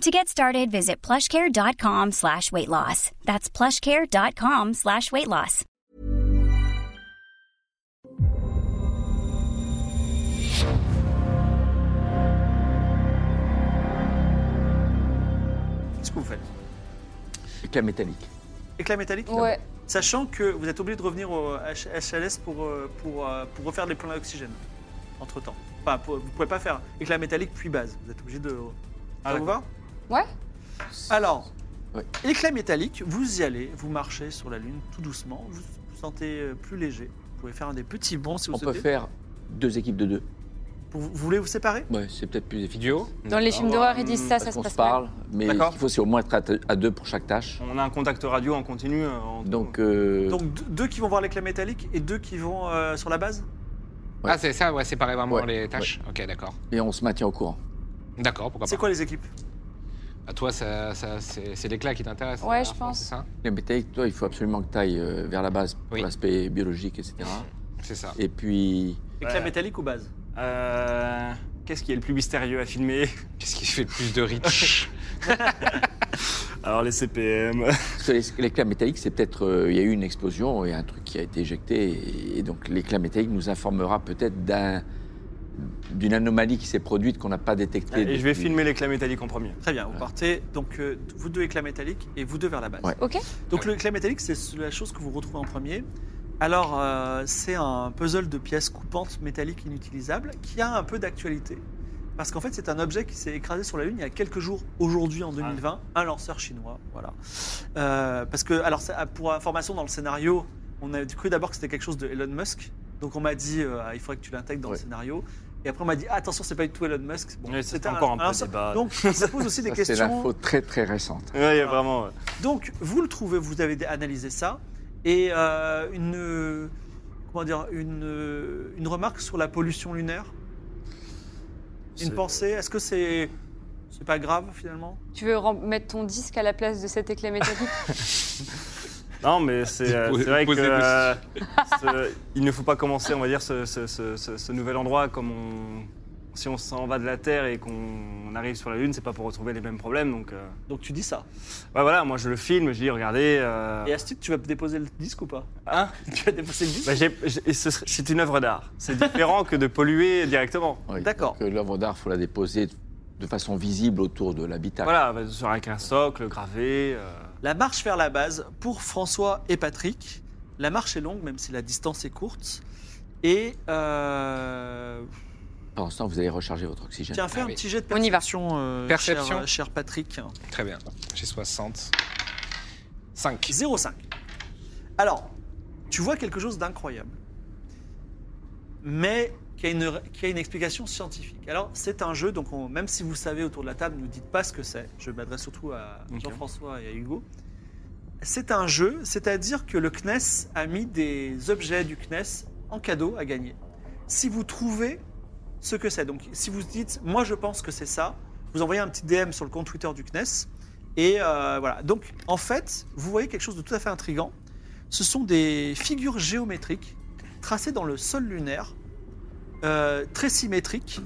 To get started, visit plushcare.com slash weight loss. That's plushcare.com slash weight loss. Qu'est-ce que vous faites Éclat métallique. Éclat métallique Ouais. Sachant que vous êtes obligé de revenir au H- HLS pour, euh, pour, euh, pour refaire les plans d'oxygène entre temps. Enfin, pour- vous pouvez pas faire éclat métallique puis base. Vous êtes obligé de. Ah, Ça vous va Ouais. Alors, Ouais. éclat métallique, vous y allez, vous marchez sur la Lune tout doucement, vous vous sentez euh, plus léger. Vous pouvez faire un des petits bonds si vous On peut faire deux équipes de deux. Vous, vous voulez vous séparer? Ouais, c'est peut-être plus efficace. Duo Dans les films d'horreur, ils disent ça, ça Parce se qu'on passe se parle, mais D'accord. il faut c'est au moins être à, à deux pour chaque tâche. On a un contact radio en continu. euh, en- Donc, euh, Donc deux, deux qui vont voir l'éclat métallique et deux qui vont euh, sur la base? Ouais. Ah, c'est ça, ouais, séparer vraiment Ouais, les tâches. Ok, d'accord. et on se maintient au courant. D'accord, pourquoi C'est pas. quoi les équipes? À toi, ça, ça- c'est l'éclat qui t'intéresse Ouais, je pense. Ça Les métalliques, toi, il faut absolument que tu ailles vers la base pour Oui. l'aspect biologique, etc. C'est ça. Et puis, Éclat Ouais. métallique ou base? Euh, Qu'est-ce qui est le plus mystérieux à filmer? Qu'est-ce qui fait le plus de reach Alors les CPM. l'éclat métallique, c'est peut-être, euh, il y a eu une explosion et un truc qui a été éjecté. Et, et donc, l'éclat métallique nous informera peut-être d'un d'une anomalie qui s'est produite qu'on n'a pas détectée. Et je vais filmer l'éclat métallique en premier. Très bien, vous partez donc euh, vous deux éclat métallique et vous deux vers la base. Ouais. Ok. Donc l'éclat métallique, c'est la chose que vous retrouvez en premier. Alors, euh, c'est un puzzle de pièces coupantes métalliques inutilisables qui a un peu d'actualité. Parce qu'en fait, c'est un objet qui s'est écrasé sur la Lune il y a quelques jours, aujourd'hui en 2020, un lanceur chinois. Voilà. Euh, parce que, alors, ça- pour information, dans le scénario, on a cru d'abord que c'était quelque chose de Elon Musk. Donc, on m'a dit, euh, il faudrait que tu l'intègres dans le scénario. Et après, on m'a dit, ah, attention, c'est pas du tout Elon Musk. Bon, Oui, c'était encore un peu débat. Donc, ça pose aussi des Ça, C'est questions. l'info très très récente. A vraiment. ouais. Donc, vous le trouvez, vous avez analysé ça, et euh, une, comment dire, une, une remarque sur la pollution lunaire? Une pensée? Est-ce que c'est c'est pas grave finalement? Tu veux mettre ton disque à la place de cet éclat métallique? Non, mais c'est euh, c'est vrai que posez euh, ce- il ne faut pas commencer, on va dire, ce, ce- ce- ce- ce nouvel endroit comme on. Si on s'en va de la Terre et qu'on arrive sur la Lune, c'est pas pour retrouver les mêmes problèmes. Donc, euh, Donc tu dis ça. ouais, voilà, moi je le filme, je dis, regardez. euh, Et Astrid, tu vas déposer le disque ou pas? Hein? Tu vas déposer le disque? Bah, j'ai- j'ai- ce serait- c'est une œuvre d'art. C'est différent que de polluer directement. Oui, D'accord. donc, euh, L'œuvre d'art, il faut la déposer de façon visible autour de l'habitacle. Voilà, bah, sur- avec un socle gravé. euh, La marche vers la base, pour François et Patrick, la marche est longue, même si la distance est courte. Et euh, Pendant ce temps, vous allez recharger votre oxygène. tiens, fais Ah un oui. petit jet de On y va. perception, euh, Perception. cher, cher Patrick. Très bien. J'ai 60. 5. 0,5. Alors, tu vois quelque chose d'incroyable, mais qui a, une, qui a une explication scientifique. Alors, c'est un jeu, donc on- même si vous savez autour de la table, ne nous dites pas ce que c'est. Je m'adresse surtout à. Jean-François et à Hugo. C'est un jeu, c'est-à-dire que le CNES a mis des objets du CNES en cadeau à gagner. Si vous trouvez ce que c'est, donc si vous dites, moi je pense que c'est ça, vous envoyez un petit DM sur le compte Twitter du CNES, et euh, voilà. Donc, en fait, vous voyez quelque chose de tout à fait intrigant. Ce sont des figures géométriques tracées dans le sol lunaire, euh, très symétriques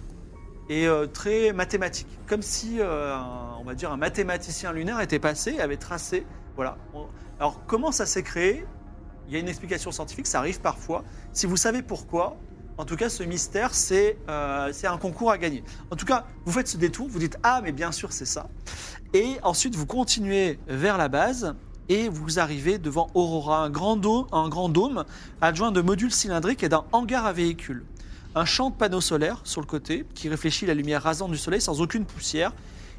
et euh, très mathématiques. Comme si, euh, un- on va dire, un mathématicien lunaire était passé et avait tracé. Voilà. Alors, comment ça s'est créé? Il y a une explication scientifique, ça arrive parfois. Si vous savez pourquoi, en tout cas, ce mystère, c'est euh, c'est un concours à gagner. En tout cas, vous faites ce détour, vous dites Ah, mais bien sûr, c'est ça. Et ensuite, vous continuez vers la base et vous arrivez devant Aurora, un grand dôme, un grand dôme adjoint de modules cylindriques et d'un hangar à véhicules. Un champ de panneaux solaires sur le côté qui réfléchit la lumière rasante du soleil sans aucune poussière.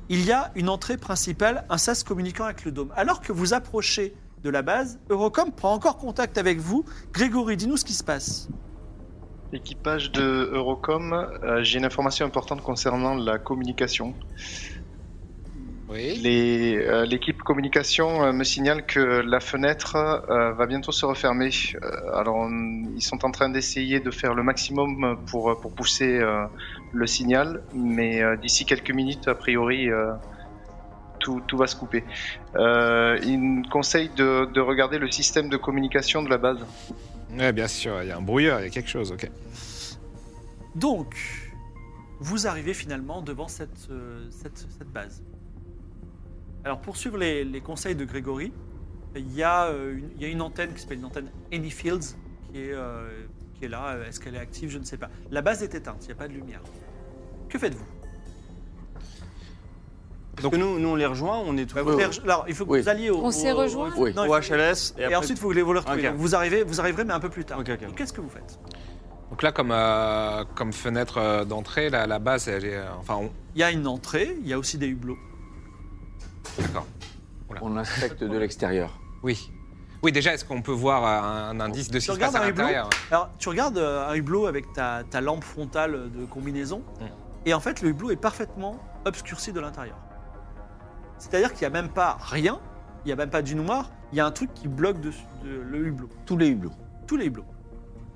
Il y a une entrée principale, un sas communiquant avec le dôme. Alors que vous approchez de la base, Eurocom prend encore contact avec vous. Grégory, dis-nous ce qui se passe. Équipage de Eurocom, euh, j'ai une information importante concernant la communication. Oui. Euh, L'équipe communication euh, me signale que la fenêtre euh, va bientôt se refermer. Euh, alors, on- ils sont en train d'essayer de faire le maximum pour, pour pousser euh, le signal, mais euh, d'ici quelques minutes, a priori, euh, tout, tout va se couper. Euh, ils me conseillent de, de regarder le système de communication de la base. Ouais, bien sûr, il y a un brouilleur, il y a quelque chose, ok. Donc, vous arrivez finalement devant cette, euh, cette, cette base. Alors, pour suivre les, les conseils de Grégory, il y, a, euh, une, il y a une antenne qui s'appelle une antenne Anyfields qui est, euh, qui est là. Est-ce qu'elle est active? Je ne sais pas. La base est éteinte, il n'y a pas de lumière. Que faites-vous? Donc nous, nous, on les rejoint, on est tout Vous allez- Alors, il faut que Oui. vous alliez au, On s'est au- rejoints Oui. Non, il au faut- HLS et, Et, après- ensuite, vous voulez vous le retrouver. Ok. Donc, vous, arrivez, vous arriverez, mais un peu plus tard. Ok, ok. Donc, Qu'est-ce que vous faites? Donc là, comme, euh, comme fenêtre euh, d'entrée, la, la base, elle est. euh, enfin, on... Il y a une entrée, il y a aussi des hublots. D'accord. On inspecte de l'extérieur. Oui. Oui, déjà, est-ce qu'on peut voir euh, un indice de ce Tu qui se passe regardes à un hublot l'intérieur Alors, tu regardes euh, un hublot avec ta, ta lampe frontale de combinaison, Mm. et en fait, le hublot est parfaitement obscurci de l'intérieur. C'est-à-dire qu'il n'y a même pas rien, il n'y a même pas du noir, il y a un truc qui bloque de- le hublot. Tous les hublots. Tous les hublots.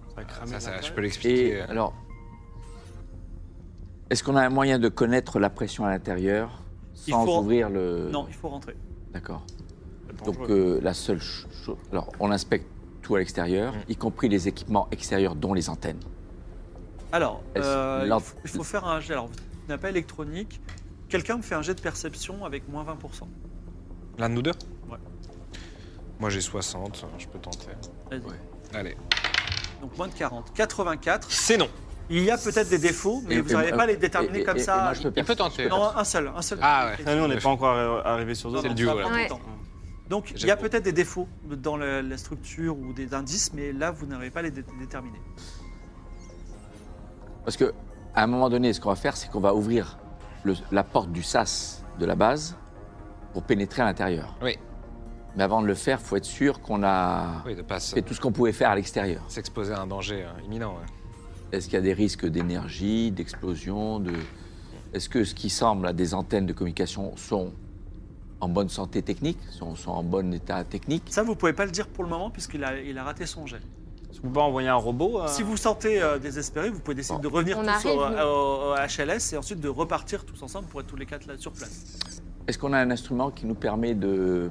Ça va cramer Ça, ça, je peux l'expliquer. Et alors, est-ce qu'on a un moyen de connaître la pression à l'intérieur? Sans faut- ouvrir le. Non, il faut rentrer. D'accord. Donc euh, la seule ch- chose. Alors, on inspecte tout à l'extérieur, Mm. y compris les équipements extérieurs, dont les antennes. Alors, Est-ce- euh, il, faut, il faut faire un jet. Alors, vous n'avez pas électronique. Quelqu'un me fait un jet de perception avec moins 20%. L'un de nous deux? Ouais. Moi, j'ai 60, je peux tenter. Ouais. Allez. Donc, moins de 40. 84. C'est non. Il y a peut-être des défauts, mais Et- vous n'arrivez pas à les déterminer et- comme et- et ça. moi, je peux Il peut tenter. Non, un seul, un seul. Ah ouais. Ah, nous, on n'est pas encore arri- arrivé sur eux. non, le duo, ça là. Ouais. Donc il y a peut-être des défauts dans la structure ou des indices, mais là vous n'arrivez pas à les dé- déterminer. Parce que à un moment donné, ce qu'on va faire, c'est qu'on va ouvrir le- la porte du sas de la base pour pénétrer à l'intérieur. Oui. Mais avant de le faire, il faut être sûr qu'on a Oui, de fait tout ce qu'on pouvait faire à l'extérieur. s'exposer à un danger euh, imminent. ouais. Est-ce qu'il y a des risques d'énergie, d'explosion de... Est-ce que ce qui semble à des antennes de communication sont en bonne santé technique, sont, sont en bon état technique? Ça vous pouvez pas le dire pour le moment puisqu'il a, il a raté son jet. Est-ce qu'on peut envoyer un robot euh, Si vous vous sentez euh, désespéré, vous pouvez décider de revenir On tous arrive, au, nous. au- au HLS et ensuite de repartir tous ensemble pour être tous les quatre là sur place. Est-ce qu'on a un instrument qui nous permet de,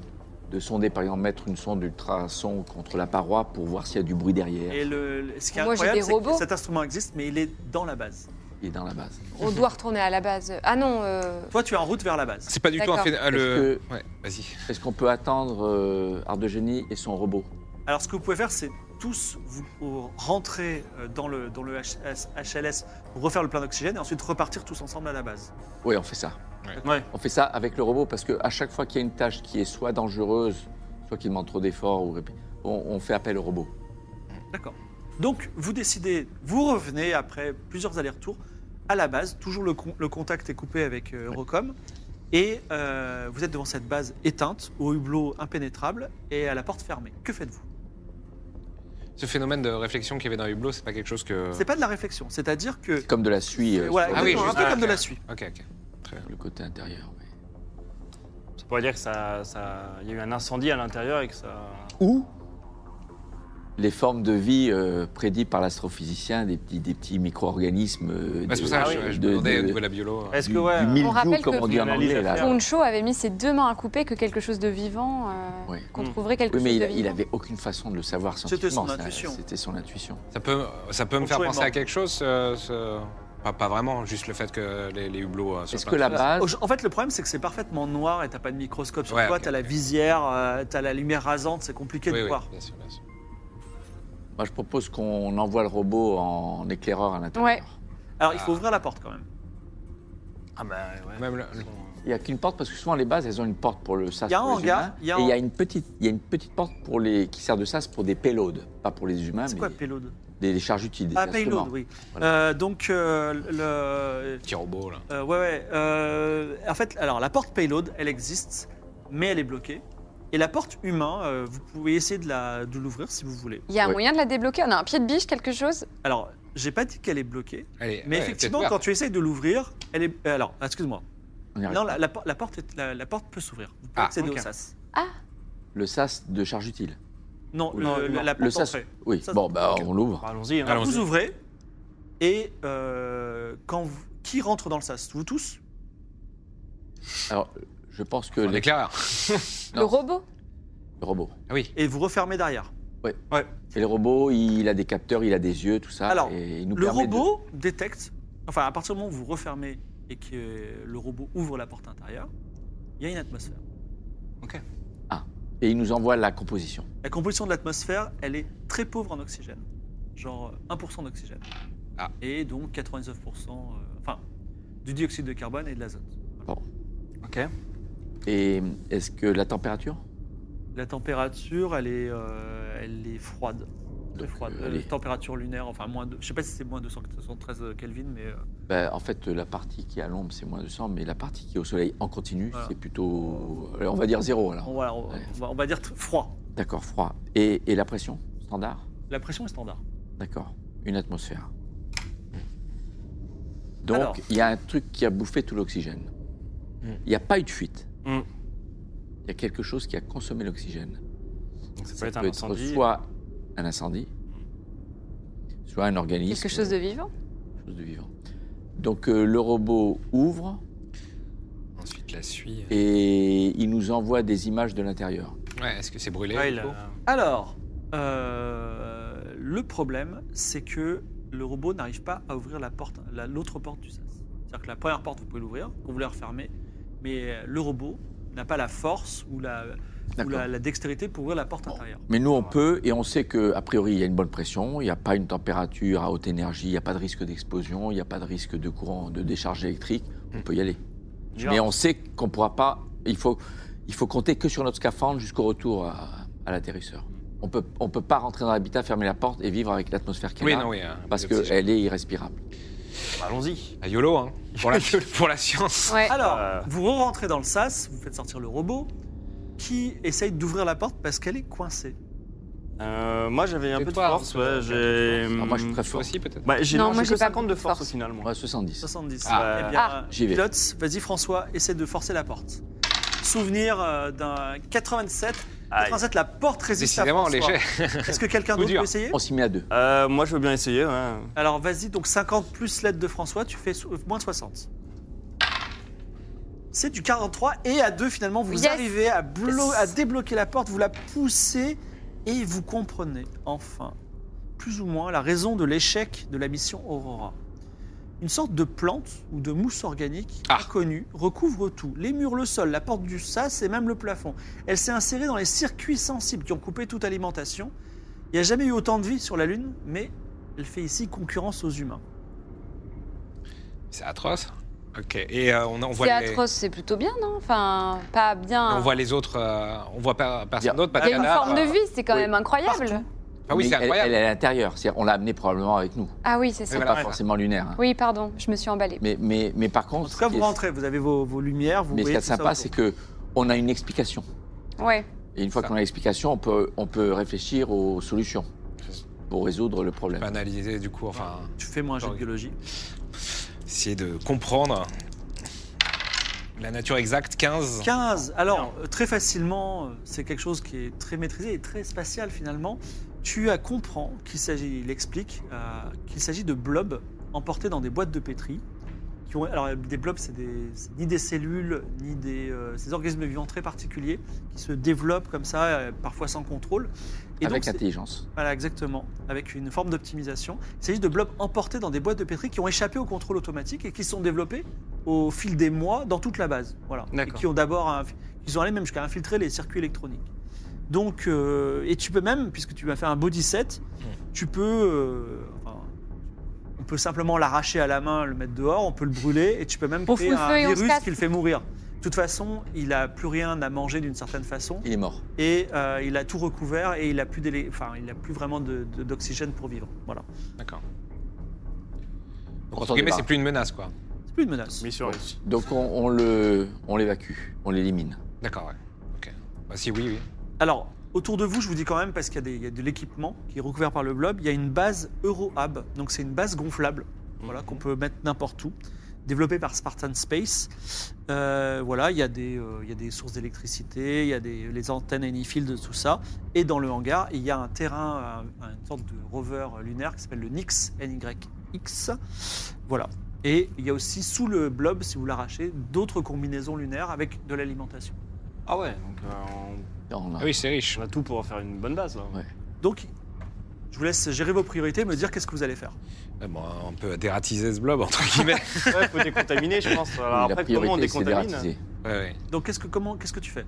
de sonder, par exemple, mettre une sonde ultrason contre la paroi pour voir s'il y a du bruit derrière Et le, ce qui est Moi, j'ai incroyable, c'est que cet instrument existe, mais il est dans la base. qui est dans la base On doit retourner à la base. Ah non, euh, Toi, tu es en route vers la base. C'est pas du tout un D'accord. ah, le... Est-ce Ouais, vas-y. Est-ce qu'on peut attendre euh, Ardegenie et son robot? Alors, ce que vous pouvez faire, c'est tous vous vous rentrer euh, dans le, dans le HS HLS pour refaire le plein d'oxygène et ensuite repartir tous ensemble à la base. Oui, on fait ça. Ouais. On fait ça avec le robot parce qu'à chaque fois qu'il y a une tâche qui est soit dangereuse, soit qui demande trop d'efforts, ou... on, on fait appel au robot. D'accord. Donc, vous décidez, vous revenez après plusieurs allers-retours à la base. Toujours le, con- le contact est coupé avec euh, Eurocom. Et euh, vous êtes devant cette base éteinte, au hublot impénétrable et à la porte fermée. Que faites-vous? Ce phénomène de réflexion qu'il y avait dans Hublot, c'est pas quelque chose que. C'est pas de la réflexion, c'est-à-dire que. C'est comme de la suie euh, Voilà, sur Ah oui, un peu ah, comme de la suie. Ok, ok. Le côté intérieur. oui. Ça pourrait dire que ça, ça, il y a eu un incendie à l'intérieur et que ça. Ou les formes de vie euh, prédites par l'astrophysicien, des petits, des petits micro-organismes. euh, Bah, c'est pour ça que Ah je, oui. je de- me demandais de- de la biolo. Est-ce du, que ouais du euh, mildiou, rappelle comme que- on dit en anglais. Là. Poncho avait mis ses deux mains à couper que quelque chose de vivant, euh, Oui. qu'on Mm. trouverait quelque Oui, mais chose il, de a- il vivant. avait aucune façon de le savoir C'était scientifiquement. C'était son intuition. Ça peut, ça peut me faire penser à quelque chose ce- Pas, pas vraiment, juste le fait que les, les hublots. euh, soient Est-ce que la base, En fait, le problème, c'est que c'est parfaitement noir et t'as pas de microscope sur Ouais, toi, t'as la visière, euh, t'as la lumière rasante, c'est compliqué Oui, de oui, voir. bien sûr, bien sûr. moi je propose qu'on envoie le robot en éclaireur à l'intérieur. Ouais. Alors, il faut Ah. ouvrir la porte quand même. Ah bah ouais. Même le- Il n'y a qu'une porte parce que souvent les bases elles ont une porte pour le sas. Il y a un hangar, humains, il y a et il y a un- une petite, il y a une petite porte pour les qui sert de sas pour des payloads, pas pour les humains, C'est mais quoi payload? Des, des charges utiles, des Ah, payload, oui. Voilà. Euh, donc, euh, le, petit robot, là. Euh, ouais, ouais. euh, en fait, alors la porte payload, elle existe, mais elle est bloquée. Et la porte humain, euh, vous pouvez essayer de la- de l'ouvrir si vous voulez. Il y a un Ouais. moyen de la débloquer? On a un pied de biche, quelque chose? Alors, j'ai pas dit qu'elle est bloquée, Allez, mais ouais, effectivement, quand tu essayes de l'ouvrir, elle est. euh, Alors, excuse-moi. Non, la, la por- la porte, est- la, la porte peut s'ouvrir. Vous pouvez Ah, accéder au sas. Le sas de charge utile. Non, Oui. le- Non, le- non. la Le porte sas. d'entrée. Oui, bon, bah, ok. on l'ouvre. Bah, Allons-y. hein. Allons-y. Vous ouvrez et euh, quand vous- qui rentre dans le sas? Vous tous? Alors, je pense que Un les-. Le robot Ah le robot. Oui. et vous refermez derrière. Et le robot, il a des capteurs, il a des yeux, tout ça. Alors, et il nous Le permet de- robot détecte, enfin à partir du moment où vous refermez et que le robot ouvre la porte intérieure, il y a une atmosphère. Et il nous envoie la composition. La composition de l'atmosphère, elle est très pauvre en oxygène, genre euh, 1% d'oxygène. Ah. Et donc 99%, euh, enfin, du dioxyde de carbone et de l'azote. Ok. Et est-ce que la température? La température, elle est, euh, elle est froide. Très froide. euh, Euh, allez. température lunaire, enfin moins de, je sais pas si c'est moins 273 Kelvin, mais euh, Ben, En fait, la partie qui est à l'ombre, c'est moins 200, mais la partie qui est au soleil en continu, Voilà. c'est plutôt. euh, On va dire zéro alors. on, voilà, on, Ouais. on va, on va dire froid. D'accord, froid. Et, et la pression Standard? La pression est standard. D'accord. Une atmosphère. Donc, Alors. il y a un truc qui a bouffé tout l'oxygène. Mm. Il n'y a pas eu de fuite. Mm. Il y a quelque chose qui a consommé l'oxygène. Donc, ça, Ça peut être un être incendie. soit un incendie, soit un organisme. Quelque chose de vivant quelque chose de vivant. Donc, euh, le robot ouvre Ensuite, la suie. et il nous envoie des images de l'intérieur. Ouais, est-ce que c'est brûlé Ouais, a- Alors, euh, le problème, c'est que le robot n'arrive pas à ouvrir la porte, la- l'autre porte du sas. C'est-à-dire que la première porte, vous pouvez l'ouvrir, vous la refermez, mais le robot n'a pas la force ou la, ou la, la dextérité pour ouvrir la porte intérieure. Mais nous, on peut, et on sait qu'a priori, il y a une bonne pression, il n'y a pas une température à haute énergie, il n'y a pas de risque d'explosion, il n'y a pas de risque de courant, de décharge électrique, on peut y aller. Mais on sait qu'on ne pourra pas, il faut, il faut compter que sur notre scaphandre jusqu'au retour à, à l'atterrisseur. On peut, on peut pas rentrer dans l'habitat, fermer la porte et vivre avec l'atmosphère qui est Oui, là, non, oui. hein, parce qu'elle est irrespirable. Bah, Allons-y. Ah, YOLO, hein. Pour la, pour la science. Ouais. Alors, Euh. vous rentrez dans le sas, vous faites sortir le robot, qui essaye d'ouvrir la porte parce qu'elle est coincée. Euh, moi, j'avais un peu de toi, force. hein, Ouais, c'est- j'ai. Alors moi, je suis très fort. aussi, peut-être Bah, j'ai Non, non, moi, j'ai que pas 50 de force, force. finalement. Ouais, 70. 70. Ah. Eh bien, Ah. J'y vais. Pilote, vas-y François, essaie de forcer la porte. Souvenir euh, d'un 87. Aïe. 87, la porte résiste à Décidément, François. léger. Est-ce que quelqu'un d'autre peut essayer? On s'y met à deux. Euh, moi, je veux bien essayer. ouais. Alors vas-y, donc 50 plus l'aide de François, tu fais so- moins de 60. C'est du 43 et à deux finalement vous Yes. arrivez à, blo- Yes. à débloquer la porte, vous la poussez et vous comprenez enfin plus ou moins la raison de l'échec de la mission Aurora. Une sorte de plante ou de mousse organique Ah. inconnue recouvre tout, les murs, le sol, la porte du sas et même le plafond. Elle s'est insérée dans les circuits sensibles qui ont coupé toute alimentation. Il n'y a jamais eu autant de vie sur la Lune, mais elle fait ici concurrence aux humains. C'est atroce. Ok. Et euh, on, on voit C'est les... atroce, c'est plutôt bien, non? Enfin, pas bien. On voit les autres. euh, on voit pas personne d'autre. Pas de Il y a une forme de vie, c'est quand Oui. même incroyable. Partout. Ah oui, c'est elle- incroyable. Elle, est à l'intérieur. C'est-à-dire, on l'a amenée probablement avec nous. Ah oui, c'est ça. C'est voilà, pas ouais. forcément lunaire. hein. Oui, pardon, je me suis emballée. Mais, mais, mais par contre, En tout cas, vous rentrez, vous avez vos, vos lumières, vous mais ce qui est sympa, c'est que on a une explication. Ouais. Et une fois qu'on a l'explication, on peut, on peut réfléchir aux solutions pour résoudre le On problème. peut analyser du coup, enfin, Tu fais moins un de biologie. Essayer de comprendre la nature exacte. 15. 15. Alors, très facilement, euh, c'est quelque chose qui est très maîtrisé et très spatial finalement. Tu as comprends qu'il s'agit, il explique, euh, qu'il s'agit de blobs emportés dans des boîtes de pétri. Qui ont, alors, des blobs, c'est ni des cellules, ni des, euh, des organismes vivants très particuliers qui se développent comme ça, parfois sans contrôle. Et avec donc, intelligence. Voilà, exactement, avec une forme d'optimisation. Il s'agit de blobs emportés dans des boîtes de pétri qui ont échappé au contrôle automatique et qui sont développés au fil des mois dans toute la base. Voilà. Et D'accord. qui ont d'abord, un- ils sont allés même jusqu'à infiltrer les circuits électroniques. Donc, euh, et tu peux même, puisque tu vas faire un body set, tu peux, euh, enfin, on peut simplement l'arracher à la main, le mettre dehors, on peut le brûler et tu peux même On créer un virus qui le fait mourir. De toute façon, il n'a plus rien à manger d'une certaine façon Il est mort. et euh, il a tout recouvert et il a plus d'élé- enfin il a plus vraiment de- de- d'oxygène pour vivre. Voilà. D'accord. On Donc, entre s'en guillemets, débarrasse. c'est plus une menace, quoi. C'est plus une menace. Mission réussie. Donc on, on le, on l'évacue, on l'élimine. D'accord, ouais. Ok. Bah, si, oui, oui. Alors autour de vous, je vous dis quand même parce qu'il y a, y de l'équipement qui est recouvert par le blob. Il y a une base EuroHub, donc c'est une base gonflable, voilà qu'on peut mettre n'importe où. Développé par Spartan Space. Euh, voilà, il y, a des, euh, il y a des sources d'électricité, il y a des, les antennes Anyfield, tout ça. Et dans le hangar, il y a un terrain, un- une sorte de rover lunaire qui s'appelle le NYX, NYX. Voilà. Et il y a aussi sous le blob, si vous l'arrachez, d'autres combinaisons lunaires avec de l'alimentation. Ah ouais, donc euh, on, On a- Ah oui, c'est riche. on a tout pour faire une bonne base. Là. Ouais. Donc, je vous laisse gérer vos priorités, me dire qu'est-ce que vous allez faire. Euh, bon, on peut dératiser ce blob, entre guillemets. Ouais, faut décontaminer, je pense. Alors après, comment on décontamine. Ouais, ouais. Donc, qu'est-ce que, comment, qu'est-ce que tu fais?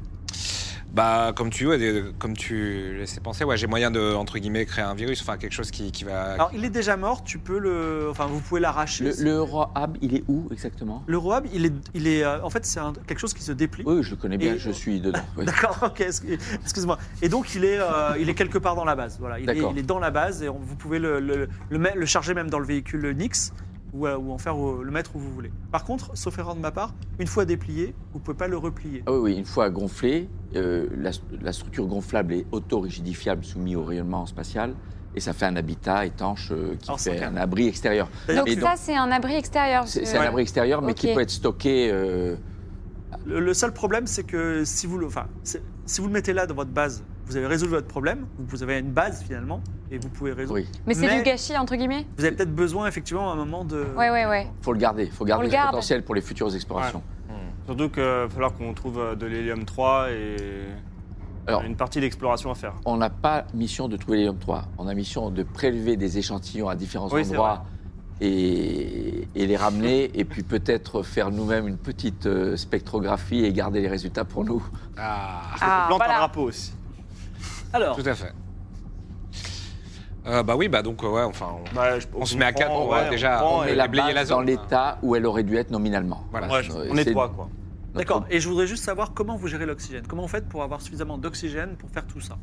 Bah, comme tu ouais, comme tu laissais penser, ouais, j'ai moyen de, entre guillemets, créer un virus, enfin quelque chose qui, qui va. Alors, il est déjà mort, tu peux le. Enfin, vous pouvez l'arracher. Le, le Rohab, il est où exactement? Le Roab, il est, il est, euh, en fait, c'est un- quelque chose qui se déplie. Oui, je le connais bien, Et- je suis dedans. oui. D'accord, ok, excu- excuse-moi. Et donc, il est, euh, il est quelque part dans la base. Voilà, il, est, D'accord. il est dans la base et on- vous pouvez le, le, le, le charger même dans le véhicule Nix ou, ou en faire le mettre où vous voulez. Par contre, sauf erreur de ma part, une fois déplié, vous pouvez pas le replier. Ah oui, oui, une fois gonflé, euh, la, la structure gonflable est auto-rigidifiable, soumise au rayonnement spatial, et ça fait un habitat étanche euh, qui Alors, fait un abri extérieur. Donc ça, c'est un abri extérieur. C'est c'est un abri extérieur, mais qui peut être stocké. euh, le, le seul problème, c'est que si vous, le, enfin, si vous le mettez là dans votre base, vous avez résolu votre problème. Vous avez une base finalement et vous pouvez résoudre. oui, Mais c'est du gâchis, entre guillemets Vous avez peut-être besoin effectivement à un moment de. Ouais, ouais, ouais. faut le garder. faut garder le garde. potentiel pour les futures explorations. Surtout qu'il va falloir qu'on trouve euh, de l'hélium 3 et Alors- une partie d'exploration à faire. On n'a pas mission de trouver l'hélium 3. On a mission de prélever des échantillons à différents Oui, endroits et, et les ramener, et puis peut-être faire nous-mêmes une petite euh, spectrographie et garder les résultats pour nous. Ah, Ah, Plante un voilà. drapeau aussi. Alors, tout à fait. Euh, bah oui, bah donc, euh, ouais, enfin. on- Bah, je- On se met à quatre pour, ouais, euh, déjà, prend on et- met Et la balayer base la dans l'état où elle aurait dû être nominalement. Voilà. Ouais, Euh, on c'est nettoie quoi. notre- d'accord. Et je voudrais juste savoir comment vous gérez l'oxygène. Comment vous faites pour avoir suffisamment d'oxygène pour faire tout ça?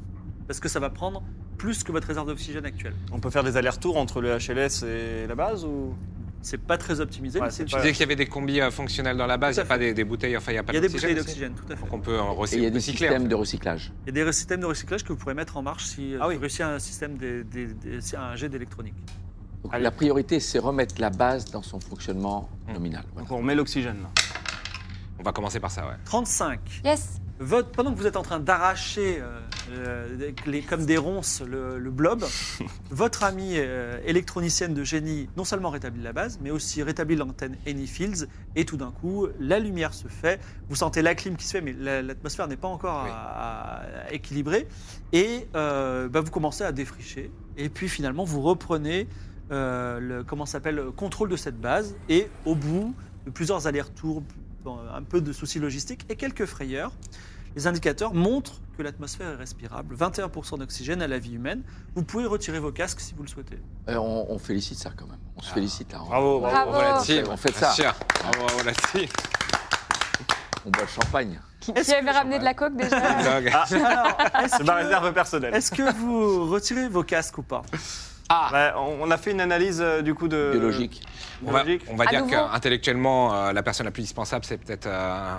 Parce que ça va prendre plus que votre réserve d'oxygène actuelle. On peut faire des allers-retours entre le HLS et la base ou? C'est pas très optimisé, Ouais, mais c'est Tu disais qu'il y avait des combis euh, fonctionnels dans la base, il n'y a pas des, des bouteilles, enfin il n'y a pas Il y a des bouteilles d'oxygène, tout à fait. Donc on peut en Et recy- il y a des recycler. en systèmes fait. de recyclage. Il y a des systèmes de recyclage que vous pourrez mettre en marche si Ah vous oui. réussissez un système des, des- des- si un jet d'électronique. La priorité, c'est remettre la base dans son fonctionnement Hmm. nominal. Voilà. Donc on remet l'oxygène là. On va commencer par ça, ouais. 35. Yes. Votre, pendant que vous êtes en train d'arracher euh, euh, les- comme des ronces le, le blob, votre amie euh, électronicienne de génie non seulement rétablit la base, mais aussi rétablit l'antenne Anyfields. Et tout d'un coup, la lumière se fait. Vous sentez la clim qui se fait, mais la- l'atmosphère n'est pas encore Oui. à- à équilibrée. Et euh, bah, vous commencez à défricher. Et puis finalement, vous reprenez le comment s'appelle le contrôle de cette base. Et au bout de plusieurs allers-retours, un peu de soucis logistiques et quelques frayeurs, les indicateurs montrent que l'atmosphère est respirable, 21% d'oxygène à la vie humaine. Vous pouvez retirer vos casques si vous le souhaitez. Euh, on, on félicite ça quand même. On se félicite là. On- Bravo, bravo. Bravo. Bravo la team. On fait Bien ça. sûr. Bravo, bravo la team. On boit le champagne. Qui, Est-ce qui avait que- ramené de la coke déjà est-ce C'est ma réserve personnelle. est-ce que vous retirez vos casques ou pas? Ouais, on on a fait une analyse euh, du coup de Biologique. On va, on va dire qu'intellectuellement, euh, la personne la plus dispensable, c'est peut-être euh.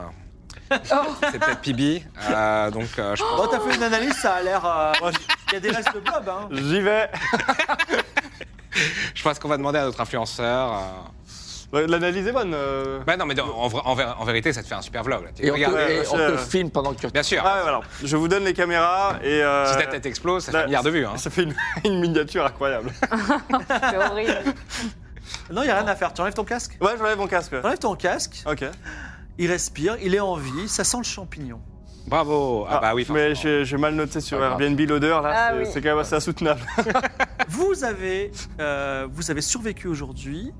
C'est peut-être Pibi. Euh, donc, euh, je pense. Bon, t'as fait une analyse, ça a l'air... euh, Il y a des restes de blob, hein J'y vais. Je pense qu'on va demander à notre influenceur. euh. L'analyse est bonne. euh. Bah non, mais en, vrai- en ver- en vérité, ça te fait un super vlog. Là. Tu Et on, regardes, te, et ouais, on te filme pendant que tu Bien sûr. Ah ouais, voilà. Je vous donne les caméras et. euh, Si ta tête explose, ça fait là, un milliard de vues. Hein. Ça fait une, une miniature incroyable. C'est horrible. Non, il n'y a rien à faire. Tu enlèves ton casque? Ouais, j'enlève mon casque. Enlève ton casque, Ok. Il respire, il est en vie, ça sent le champignon. Bravo. Ah, bah oui, Mais forcément. j'ai j'ai mal noté sur Pas grave. Airbnb l'odeur là. Ah c'est oui. c'est quand même assez insoutenable. Vous avez, euh, vous avez survécu aujourd'hui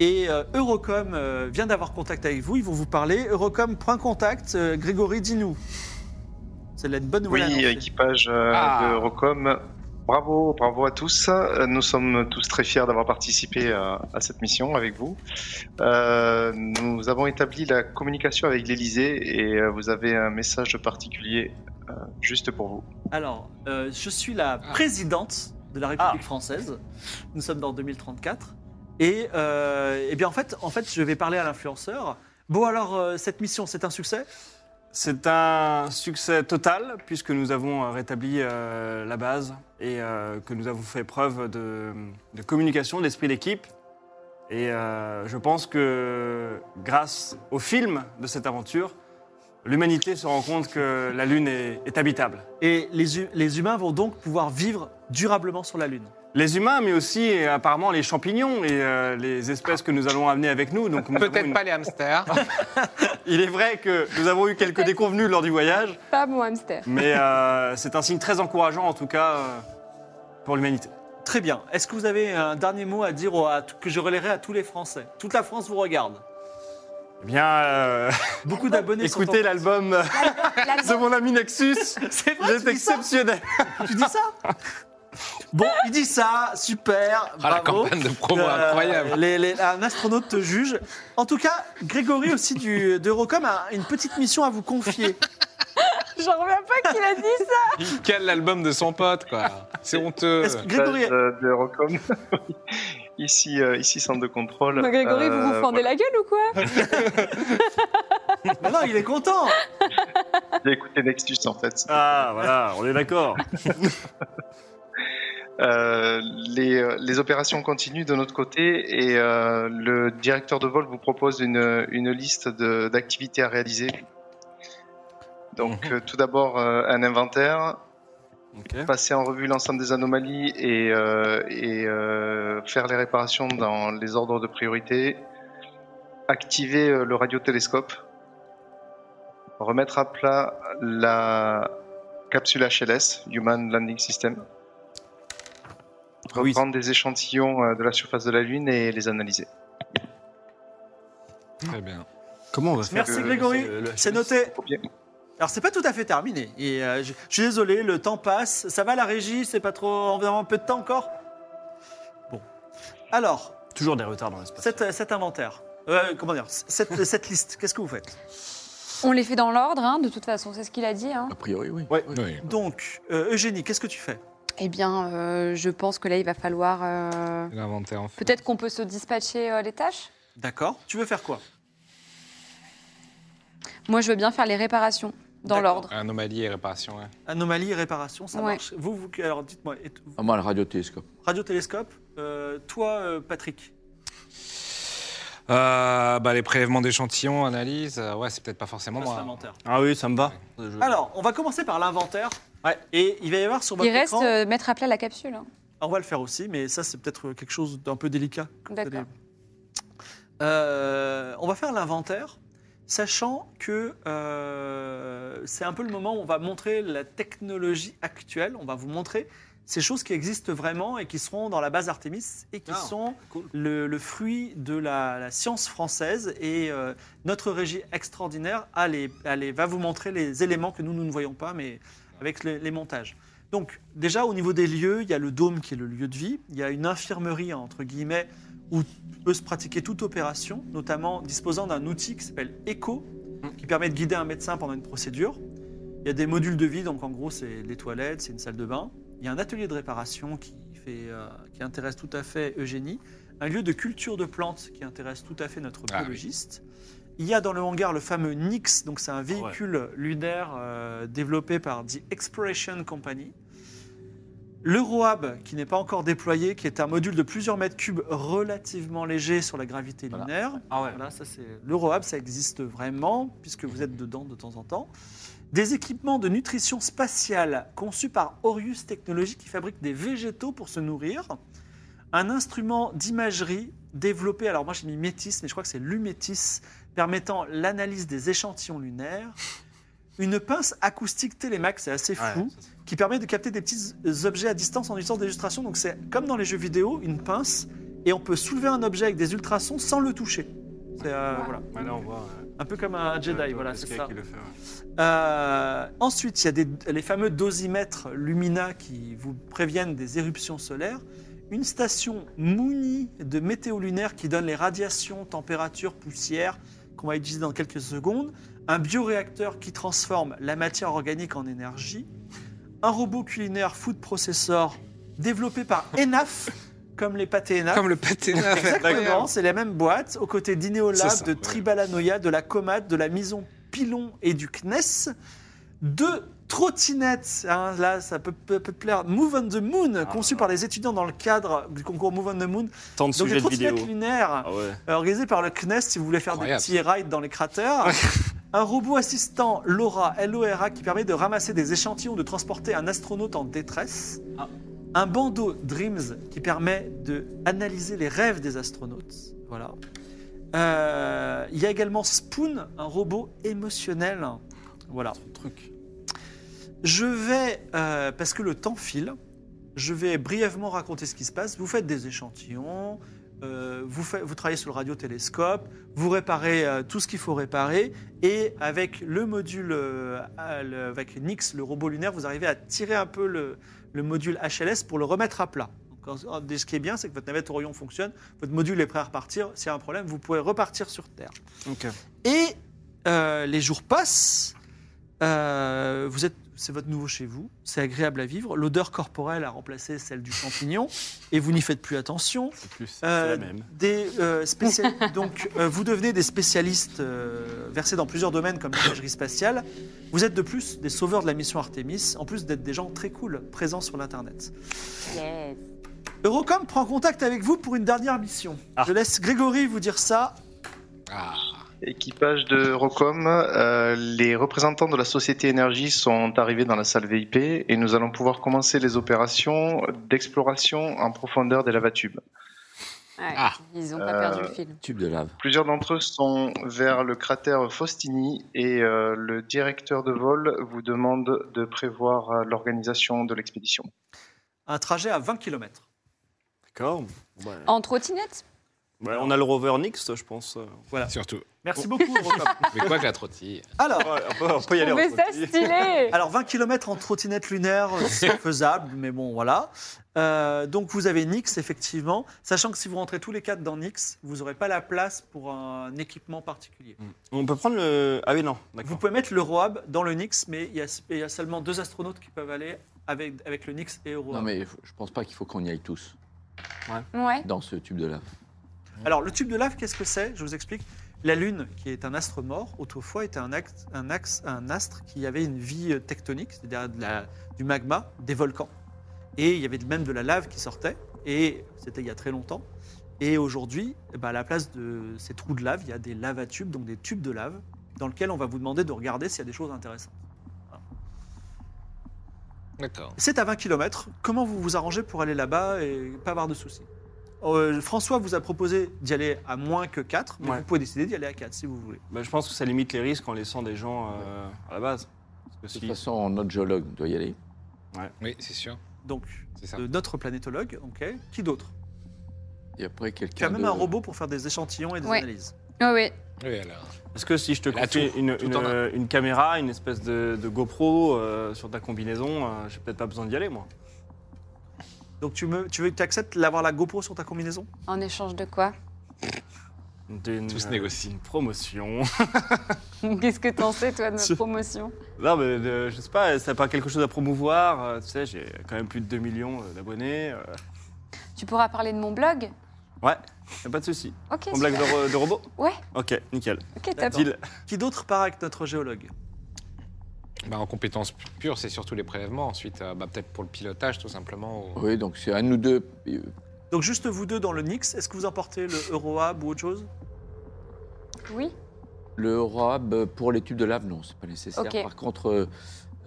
et euh, Eurocom euh, vient d'avoir contact avec vous. Ils vont vous parler. Eurocom, point contact. euh, Grégory, dis-nous. C'est la bonne nouvelle. Oui, équipage euh, Ah. de Rocom. Bravo, bravo à tous. Euh, Nous sommes tous très fiers d'avoir participé à, à cette mission avec vous. Euh, nous avons établi la communication avec l'Elysée et euh, vous avez un message particulier euh, juste pour vous. Alors, euh, je suis la présidente de la République Ah. française. Nous sommes dans 2034. Et, euh, eh bien, en fait, en fait, je vais parler à l'influenceur. Bon, alors, euh, cette mission, c'est un succès? C'est un succès total puisque nous avons euh, rétabli euh, la base et euh, que nous avons fait preuve de, communication, d'esprit d'équipe Et je pense que grâce au film de cette aventure, l'humanité se rend compte que la Lune est, habitable. Et les humains vont donc pouvoir vivre durablement sur la Lune. Les humains, mais aussi apparemment les champignons et euh, les espèces que nous allons amener avec nous. Donc, Peut-être une- pas les hamsters. Il est vrai que nous avons eu quelques déconvenus lors du voyage, Pas mon hamster. mais euh, c'est un signe très encourageant en tout cas euh, pour l'humanité. Très bien. Est-ce que vous avez un dernier mot à dire à- que je relayerai à tous les Français? Toute la France vous regarde. Eh bien, euh, Beaucoup d'abonnés écoutez l'album de mon ami Nexus. C'est vrai, exceptionnel. Tu dis ça? Bon, il dit ça, super, Ah, la bravo. campagne de promo Euh, incroyable. les- les- un astronaute te juge. En tout cas, Grégory aussi du, d'Eurocom a une petite mission à vous confier. J'en reviens pas qu'il a dit ça. Il cale l'album de son pote, quoi. C'est honteux. Est-ce que Grégory, de Eurocom. ici, euh, ici, centre de contrôle. Mais Grégory, vous vous Euh, fendez la gueule ou quoi Mais non, il est content. J'ai écouté Nexus en fait. Ah, voilà, on est d'accord. Euh, les, euh, les opérations continuent de notre côté et euh, le directeur de vol vous propose une, une liste d'activités à réaliser. Donc euh, tout d'abord un inventaire, passer en revue l'ensemble des anomalies et, et faire les réparations dans les ordres de priorité, activer le radiotélescope, remettre à plat la capsule HLS, Human Landing System, Ah oui. reprendre des échantillons euh, de la surface de la Lune et les analyser. Très bien. Comment on va faire Merci Grégory, c'est noté. Alors c'est pas tout à fait terminé. Et euh, je, je suis désolé, le temps passe. Ça va la régie? C'est pas trop environ un peu de temps encore? Bon. Alors, Toujours des retards dans l'espace. cet, cet inventaire. Euh, comment dire? Cette, cette liste, qu'est-ce que vous faites? On les fait dans l'ordre, hein, de toute façon, c'est ce qu'il a dit. Hein. A priori, oui. Ouais. Oui. Donc, euh, Eugénie, qu'est-ce que tu fais? Eh bien, euh, je pense que là, il va falloir. euh, L'inventaire en fait. Peut-être qu'on peut se dispatcher euh, les tâches D'accord. Tu veux faire quoi? Moi, je veux bien faire les réparations dans D'accord. l'ordre. Anomalie et réparation, ouais. Anomalie et réparation, ça Ouais. marche. Vous, vous, alors dites-moi, Ah, moi, le radiotélescope. radiotélescope, euh, toi, euh, Patrick? Euh, bah, les prélèvements d'échantillons, analyse, euh, ouais, c'est peut-être pas forcément passe moi. l'inventaire. Ah oui, ça me va. Alors, on va commencer par l'inventaire. Ouais. Et il va y avoir sur votre Il reste écran... euh, mettre à plat la capsule. hein. On va le faire aussi, mais ça, c'est peut-être quelque chose d'un peu délicat. que vous D'accord. allez- Euh, on va faire l'inventaire, sachant que euh, c'est un peu le moment où on va montrer la technologie actuelle. On va vous montrer ces choses qui existent vraiment et qui seront dans la base Artemis et qui Ah, sont cool. le, le fruit de la, la science française. Et euh, notre régie extraordinaire a les- a les- va vous montrer les éléments que nous, nous ne voyons pas, mais avec les, les montages. Donc, déjà, au niveau des lieux, il y a le dôme qui est le lieu de vie. Il y a une infirmerie, entre guillemets, où peut se pratiquer toute opération, notamment disposant d'un outil qui s'appelle ECHO, qui permet de guider un médecin pendant une procédure. Il y a des modules de vie, donc en gros, c'est des toilettes, c'est une salle de bain. Il y a un atelier de réparation qui, fait, euh, qui intéresse tout à fait Eugénie. Un lieu de culture de plantes qui intéresse tout à fait notre Ah oui. Il y a dans le hangar le fameux Nix, donc c'est un véhicule lunaire euh, développé par The Exploration Company. L'Eurohab, qui n'est pas encore déployé, qui est un module de plusieurs mètres cubes relativement léger sur la gravité Voilà. lunaire. Ah ouais. Voilà, ça c'est l'Eurohab, ça existe vraiment puisque vous êtes dedans de temps en temps. Des équipements de nutrition spatiale conçus par Orius Technologies qui fabrique des végétaux pour se nourrir. Un instrument d'imagerie développé, alors moi j'ai mis Métis, mais je crois que c'est l'Umétis, permettant l'analyse des échantillons lunaires. Une pince acoustique Télémac, c'est assez fou, Ouais, qui permet de capter des petits objets à distance en utilisant des illustrations. Donc c'est comme dans les jeux vidéo, une pince, et on peut soulever un objet avec des ultrasons sans le toucher. C'est euh, voilà. Ouais, là, on voit. euh, un peu comme un Jedi, le- voilà, c'est ça. qui le fait, ouais. Euh, ensuite, il y a des- les fameux dosimètres Lumina qui vous préviennent des éruptions solaires. Une station Mooney de météo lunaire qui donne les radiations, température, poussière qu'on va utiliser dans quelques secondes. Un bioréacteur qui transforme la matière organique en énergie. Un robot culinaire food processor développé par Enaf, comme les pâtés Enaf. Comme le pâté neuf, Exactement, c'est les mêmes boîtes, aux côtés d'Ineolab, de. Tribalanoia, de la Comate, de la Maison Pilon et du CNES. Deux trottinette, hein, là ça peut, peut- plaire, Move on the Moon, Ah. conçue par les étudiants dans le cadre du concours Move on the Moon. Tant de Donc des sujets de trottinettes vidéo. lunaires Ah ouais. euh, organisées par le CNES si vous voulez faire Incroyable. des petits rides dans les cratères. Un robot assistant LoRa, LORA, qui permet de ramasser des échantillons, de transporter un astronaute en détresse. Ah. Un bandeau Dreams qui permet de analyser les rêves des astronautes. Voilà. Euh, Il y a également Spoon, un robot émotionnel. Voilà. Truc. Je vais, euh, parce que le temps file, je vais brièvement raconter ce qui se passe. Vous faites des échantillons, euh, vous, travaillez sur le radiotélescope, vous réparez euh, tout ce qu'il faut réparer, et avec le module, euh, le- avec Nix, le robot lunaire, vous arrivez à tirer un peu le, le module HLS pour le remettre à plat. Donc, en- en- ce qui est bien, c'est que votre navette Orion fonctionne, votre module est prêt à repartir. S'il y a un problème, vous pouvez repartir sur Terre. Ok. Et les jours passent. vous êtes, c'est votre nouveau chez vous. C'est agréable à vivre. L'odeur corporelle a remplacé celle du champignon et vous n'y faites plus attention. C'est plus. C'est Euh, la même. Des euh, spécial- donc euh, vous devenez des spécialistes euh, versés dans plusieurs domaines comme l'imagerie spatiale. Vous êtes de plus des sauveurs de la mission Artemis, en plus d'être des gens très cool présents sur l'internet. Yes. Eurocom prend contact avec vous pour une dernière mission. Ah. Je laisse Grégory vous dire ça. Ah, Équipage de Rocom, euh, les représentants de la société énergie sont arrivés dans la salle VIP et nous allons pouvoir commencer les opérations d'exploration en profondeur des lavatubes. Ouais, Ah. Ils ont pas Euh, perdu le fil. Tube de lave. Plusieurs d'entre eux sont vers le cratère Faustini et euh, le directeur de vol vous demande de prévoir euh, l'organisation de l'expédition. Un trajet à 20 km. D'accord. Ouais. En trottinette? Ouais, on a le rover Nix, je pense. surtout. Merci beaucoup. Mais quoi que la trottille Alors, on, peut, on peut y aller. en Mais ça stylé Alors 20 km en trottinette lunaire, c'est faisable, mais bon, voilà. Euh, donc vous avez Nix, effectivement, sachant que si vous rentrez tous les quatre dans Nix, vous n'aurez pas la place pour un équipement particulier. On peut prendre le. Ah oui, non. Vous pouvez mettre le Roab dans le Nix, mais il y, a, il y a seulement deux astronautes qui peuvent aller avec, avec le Nix et le Roab. Non, mais je pense pas qu'il faut qu'on y aille tous Ouais. dans ce tube de lave. Alors le tube de lave, qu'est-ce que c'est? Je vous explique. La Lune, qui est un astre mort, autrefois était un, axe, un, axe, un astre qui avait une vie euh, tectonique, c'est-à-dire du magma, des volcans. Et il y avait même de la lave qui sortait, et c'était il y a très longtemps. Et aujourd'hui, eh ben, à la place de ces trous de lave, il y a des lavatubes, donc des tubes de lave, dans lesquels on va vous demander de regarder s'il y a des choses intéressantes. D'accord. C'est à 20 km. Comment vous vous arrangez pour aller là-bas et pas avoir de soucis? Euh, François vous a proposé d'y aller à moins que 4, mais Ouais. vous pouvez décider d'y aller à 4 si vous voulez. Bah, je pense que ça limite les risques en laissant des gens euh, à la base. Parce que De si- toute façon, notre géologue doit y aller. Oui, c'est sûr. Donc, C'est ça. de notre planétologue, ok. Qui d'autre? Et après, Tu as quelqu'un. même de- un robot pour faire des échantillons et des Ouais. analyses. Oui. Oui, alors. Est-ce que si je te confie tout, une, tout une- en un. une caméra, une espèce de, de GoPro euh, sur ta combinaison, euh, j'ai peut-être pas besoin d'y aller, moi. Donc, tu, me, tu veux que tu acceptes d'avoir la GoPro sur ta combinaison? En échange de quoi? D'une, Tout se euh, négocie. Une promotion. Qu'est-ce que t'en sais, toi, de notre promotion? Non, mais de- je sais pas, ça pas quelque chose à promouvoir. euh, tu sais, j'ai quand même plus de 2 millions euh, d'abonnés. euh. Tu pourras parler de mon blog? Ouais, y a pas de souci. Ok, En blague de, super. ro- de robot? Ouais, Ok, nickel. ok, top. Deal. Qui d'autre part avec notre géologue? Bah, en compétences pu- pures, c'est surtout les prélèvements. Ensuite, euh, bah, peut-être pour le pilotage, tout simplement. ou- Oui, donc c'est de nous deux. Euh, Donc, juste vous deux dans le Nix. Est-ce que vous emportez le Eurohab ou autre chose? Oui Le ROAB, pour les tubes de lave, non, c'est pas nécessaire. Par contre, euh,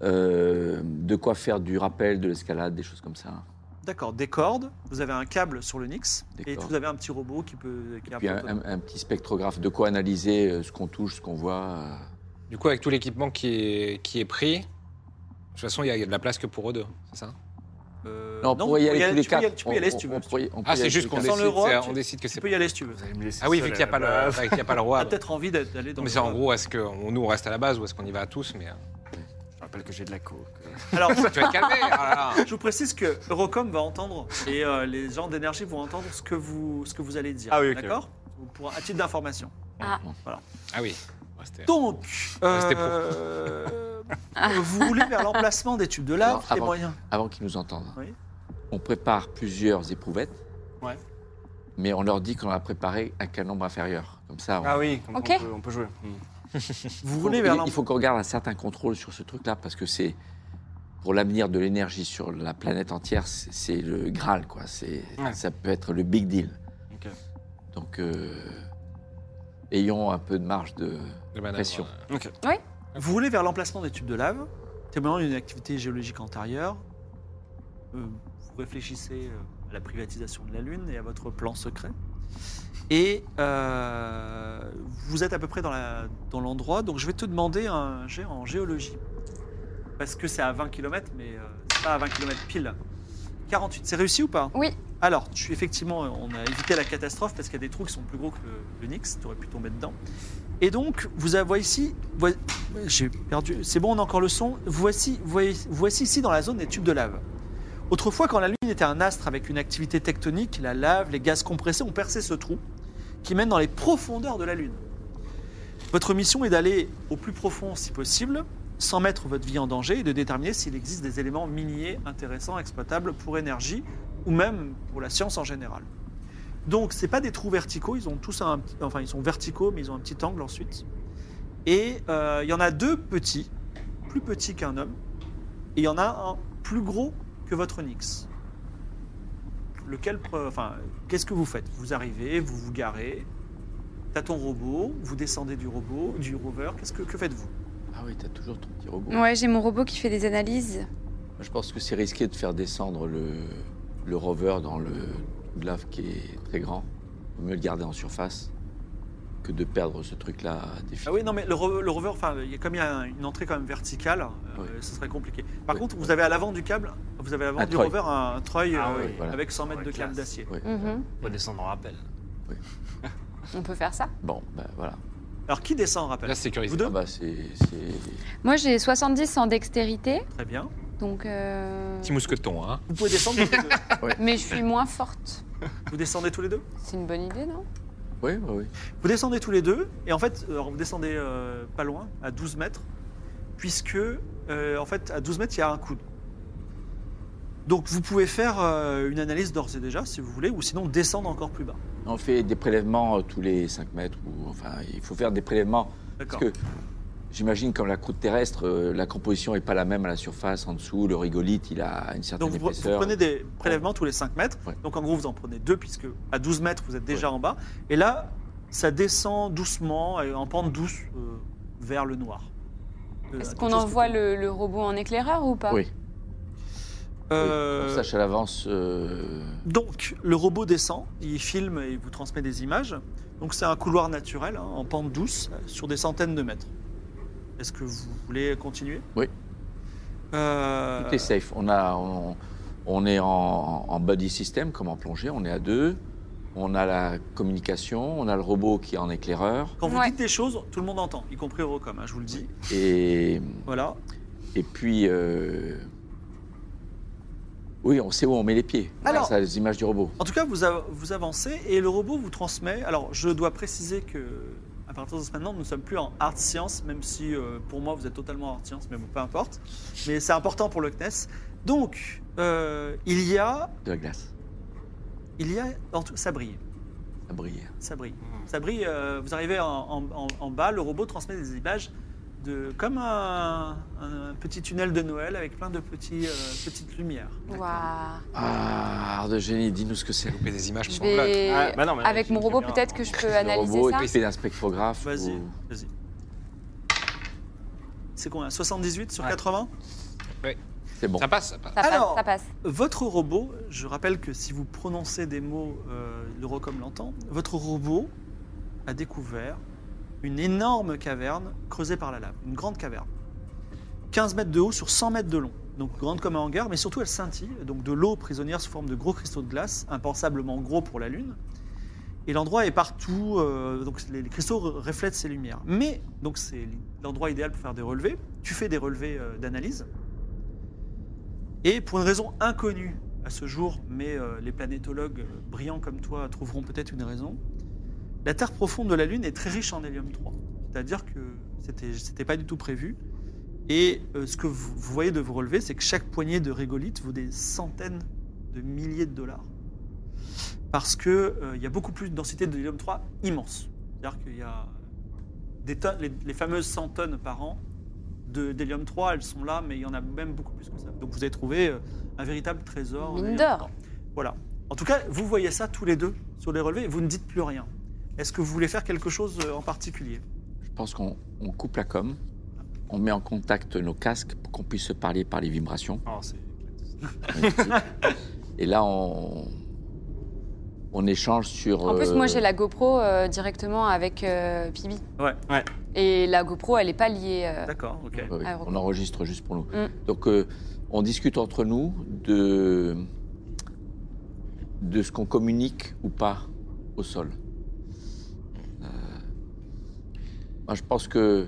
euh, de quoi faire du rappel, de l'escalade, des choses comme ça. D'accord, des cordes. Vous avez un câble sur le Nix. Et vous avez un petit robot qui peut. Qui un Puis un, autonome. un- un petit spectrographe, de quoi analyser euh, ce qu'on touche, ce qu'on voit. Du coup, avec tout l'équipement qui est, qui est pris, de toute façon, il y a de la place que pour eux deux, c'est ça? Euh, Non, on pourrait y tu aller peux tous les tu peux y quatre. aller- Tu peux y aller si tu veux. Ah, c'est aller juste qu'on Sans décide, le roi, c'est- tu- on décide que Tu c'est. peux y aller si tu veux. Vous allez me laisser Ah oui, seul vu qu'il n'y a, à pas la le- base. vu qu'il y a pas le roi. Tu as peut-être envie d'être- d'aller dans Mais le c'est en gros, est-ce qu'on nous on reste à la base ou est-ce qu'on y va à tous mais, euh, Je rappelle que j'ai de la coke. Alors, Tu vas te calmer oh là là. Je vous précise que Eurocom va entendre et euh, les gens d'énergie vont entendre ce que vous, ce que vous allez dire. Ah oui, ok. D'accord? Pour à titre d'information. Ah oui. C'était- Donc, Restez pour. euh, vous voulez vers l'emplacement des tubes de lave, Alors, les avant- moyens. Avant qu'ils nous entendent. Oui. On prépare plusieurs éprouvettes. Ouais. Mais on leur dit qu'on a préparé un qu'un nombre inférieur. Comme ça, on- Ah oui, comme on, peut, on peut jouer. Hmm. Vous roulez vers il, faut qu'on garde un certain contrôle sur ce truc-là parce que c'est pour l'avenir de l'énergie sur la planète entière, c'est le Graal, quoi. C'est Ouais. ça peut être le big deal. Ok. Donc euh, ayons un peu de marge de manœuvre, pression. euh, Ok. Vous roulez vers l'emplacement des tubes de lave, témoignant d'une activité géologique antérieure. Euh, vous réfléchissez euh, à la privatisation de la Lune et à votre plan secret. Et euh, vous êtes à peu près dans la- dans l'endroit, donc je vais te demander un jet en géologie. Parce que c'est à 20 km, mais euh, c'est pas à 20 km pile. 48, c'est réussi ou pas Oui. Alors, tu, effectivement, on a évité la catastrophe parce qu'il y a des trous qui sont plus gros que le, le Nix, tu aurais pu tomber dedans. Et donc, vous avez ici, j'ai perdu, c'est bon, on a encore le son. Voici, voici, voici ici dans la zone des tubes de lave. Autrefois, quand la Lune était un astre avec une activité tectonique, la lave, les gaz compressés ont percé ce trou qui mène dans les profondeurs de la Lune. Votre mission est d'aller au plus profond si possible, sans mettre votre vie en danger et de déterminer s'il existe des éléments miniers intéressants, exploitables pour énergie ou même pour la science en général. Donc, c'est pas des trous verticaux, ils ont tous un, enfin ils sont verticaux, mais ils ont un petit angle ensuite. Et euh, il y en a deux petits, plus petits qu'un homme, et il y en a un plus gros que votre Nix. Lequel, enfin, qu'est-ce que vous faites? Vous arrivez, vous vous garez, t'as ton robot, vous descendez du robot, du rover. Qu'est-ce que, que faites-vous? Ah oui, t'as toujours ton petit robot. Ouais, j'ai mon robot qui fait des analyses. Je pense que c'est risqué de faire descendre le, le rover dans le de lave qui est très grand. Il vaut mieux le garder en surface que de perdre ce truc-là. Ah oui, non, mais le, ro- le rover, enfin, il y a comme il y a un- une entrée quand même verticale, euh, Oui. ce serait compliqué. Par Oui. contre, vous avez à l'avant du câble, vous avez à l'avant Un du treuil. rover un, un treuil Ah euh, oui, voilà. avec 100 mètres de câble d'acier. Oui. Mhm. On va descendre en rappel. On peut faire ça. Bon, ben voilà. Alors, qui descend, rappelle Là, c'est sécurisé. Vous deux Ah bah c'est... c'est- Moi, j'ai 70 en dextérité, Très bien. donc. euh, Petit mousqueton, hein. Vous pouvez descendre tous les deux. Mais je suis moins forte. Vous descendez tous les deux C'est une bonne idée, non? Oui, oui, oui. Vous descendez tous les deux, et en fait, alors, vous descendez euh, pas loin, à 12 mètres, puisque, euh, en fait, à 12 mètres, il y a un coude. Donc, vous pouvez faire euh, une analyse d'ores et déjà, si vous voulez, ou sinon descendre encore plus bas. On fait des prélèvements euh, tous les 5 mètres. Ou, enfin, il faut faire des prélèvements. Parce que j'imagine comme la croûte terrestre, euh, la composition n'est pas la même à la surface, en dessous. Le rigolithe, il a une certaine Donc, vous, prenez des prélèvements tous les 5 mètres. Ouais. Donc, en gros, vous en prenez deux, puisque à 12 mètres, vous êtes déjà en bas. Et là, ça descend doucement, et en pente douce, euh, vers le noir. Est-ce qu'on envoie que- le, le robot en éclaireur ou pas? Oui, Euh, on sache à l'avance. euh, Donc, le robot descend, il filme et vous transmet des images. Donc, c'est un couloir naturel, hein, en pente douce, euh, sur des centaines de mètres. Est-ce que vous voulez continuer? Oui. Euh, Tout est safe. On, a, on, on est en, en buddy system, comme en plongée. On est à deux. On a la communication. On a le robot qui est en éclaireur. Quand vous Ouais. dites des choses, tout le monde entend, y compris Eurocom, hein, je vous le dis. Et, Voilà. et puis. euh, oui, on sait où on met les pieds. Alors- grâce à les images du robot. En tout cas, vous, av- vous avancez et le robot vous transmet. Alors, je dois préciser que à partir de ce maintenant, nous ne sommes plus en hard science, même si euh, pour moi vous êtes totalement en hard science, mais bon, peu importe. Mais c'est important pour le CNES. Donc, euh, il y a, De la glace. il y a, en tout- ça brille, Ça brille. ça brille, ça brille. euh, vous arrivez en, en- en- en bas, le robot transmet des images de comme un, un petit tunnel de Noël avec plein de petits, euh, petites lumières. Waouh. Ah, art de génie, dis-nous ce que c'est. Couper des images place. vais... Ah, bah non, mais Avec mon robot, peut-être que je peux analyser robot ça. est équipé d'un spectrographe. Vas-y, ou- vas-y. C'est combien? 78 sur Ouais. 80 C'est bon. Ça passe, ça passe. Ça passe, Alors- ça passe. Votre robot, je rappelle que si vous prononcez des mots, euh, l'Eurocom l'entend, votre robot a découvert une énorme caverne creusée par la lave, une grande caverne. 15 mètres de haut sur 100 mètres de long. Donc grande comme un hangar, mais surtout elle scintille, donc de l'eau prisonnière sous forme de gros cristaux de glace, impensablement gros pour la Lune. Et l'endroit est partout, euh, donc les, cristaux re- reflètent ces lumières. Mais, donc c'est l'endroit idéal pour faire des relevés. Tu fais des relevés euh, d'analyse. Et pour une raison inconnue à ce jour, mais euh, les planétologues brillants comme toi trouveront peut-être une raison, la Terre profonde de la Lune est très riche en hélium 3. C'est-à-dire que c'était c'était pas du tout prévu. Et euh, ce que vous, vous voyez de vous relever, c'est que chaque poignée de régolithe vaut des centaines de milliers de dollars. Parce qu'il il y a beaucoup plus de densité de hélium 3 immense. C'est-à-dire qu'il y a des tonnes, les, les fameuses 100 tonnes par an de- d'hélium 3, elles sont là, mais il y en a même beaucoup plus que ça. Donc vous avez trouvé euh, un véritable trésor. Mine d'or. 3. Voilà. En tout cas, vous voyez ça tous les deux sur les relevés et vous ne dites plus rien. Est-ce que vous voulez faire quelque chose euh, en particulier? Je pense qu'on on coupe la com, on met en contact nos casques pour qu'on puisse se parler par les vibrations. Oh, c'est- Et là, on, on échange sur. En plus, euh, moi, j'ai la GoPro euh, directement avec euh, Pibi. Ouais. Ouais. Et la GoPro, elle n'est pas liée. euh, D'accord, ok. Oui, on enregistre juste pour nous. Mm. Donc, euh, on discute entre nous de, de ce qu'on communique ou pas au sol. Euh, moi, je pense que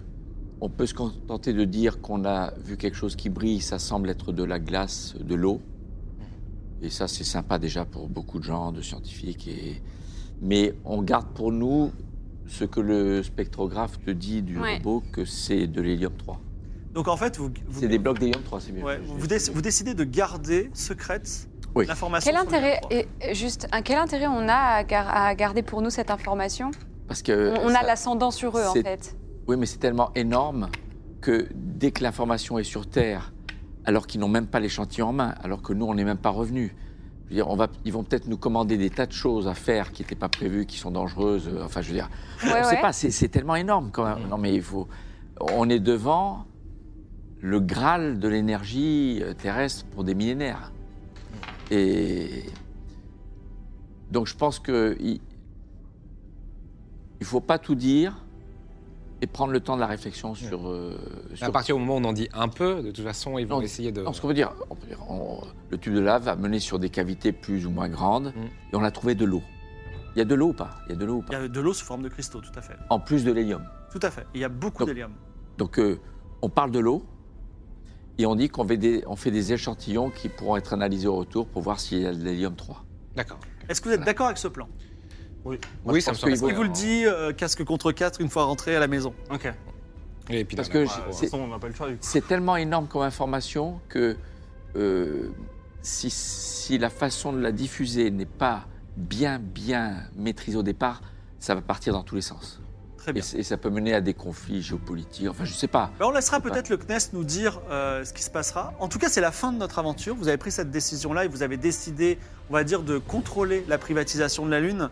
on peut se contenter de dire qu'on a vu quelque chose qui brille, ça semble être de la glace, de l'eau. Et ça, c'est sympa déjà pour beaucoup de gens, de scientifiques. Et... Mais on garde pour nous ce que le spectrographe te dit du Ouais. robot, que c'est de l'hélium 3. Donc en fait, vous, vous, C'est des blocs d'hélium 3, c'est bien. ouais, vous, déc- vous décidez de garder secrète Oui. l'information. Quel intérêt, 3. et, et juste, un- quel intérêt on a à, gar- à garder pour nous cette information? Parce que On, on a l'ascendant sur eux, en fait. Oui, mais c'est tellement énorme que dès que l'information est sur Terre, alors qu'ils n'ont même pas l'échantillon en main, alors que nous, on n'est même pas revenus, je veux dire, on va, ils vont peut-être nous commander des tas de choses à faire qui n'étaient pas prévues, qui sont dangereuses. euh, Enfin, je veux dire, Ouais, on ne sait ouais. pas, c'est c'est tellement énorme quand même. Non, mais il faut. On est devant le Graal de l'énergie euh, terrestre pour des millénaires. Et donc, je pense que il ne faut pas tout dire et prendre le temps de la réflexion sur. euh, À sur- partir du moment où on en dit un peu, de toute façon, ils vont Non, essayer de. non, ce qu'on veut dire, on peut dire, on- le tube de lave va mener sur des cavités plus ou moins grandes Mm. et on a trouvé de l'eau. Il y a de l'eau ou pas? Il y a de l'eau ou Il y pas a de l'eau sous forme de cristaux, tout à fait. En plus de l'hélium. Tout à fait. Il y a beaucoup Donc- d'hélium. Donc, euh, on parle de l'eau et on dit qu'on fait, des, on fait des échantillons qui pourront être analysés au retour pour voir s'il y a de l'hélium 3. D'accord. Est-ce que vous êtes d'accord avec ce plan? Oui, je ça me semble. Est-ce qu'il vous le dit euh, casque contre 4 une fois rentré à la maison Ok. Et puis, Parce que c'est- façon, on n'a pas le choix du coup. C'est tellement énorme comme information que euh, si, si la façon de la diffuser n'est pas bien, bien maîtrisée au départ, ça va partir dans tous les sens. Très Et, bien. et ça peut mener à des conflits géopolitiques. Enfin, je sais pas. Ben, on laissera peut-être le CNES nous dire euh, ce qui se passera. En tout cas, c'est la fin de notre aventure. Vous avez pris cette décision-là et vous avez décidé, on va dire, de contrôler la privatisation de la Lune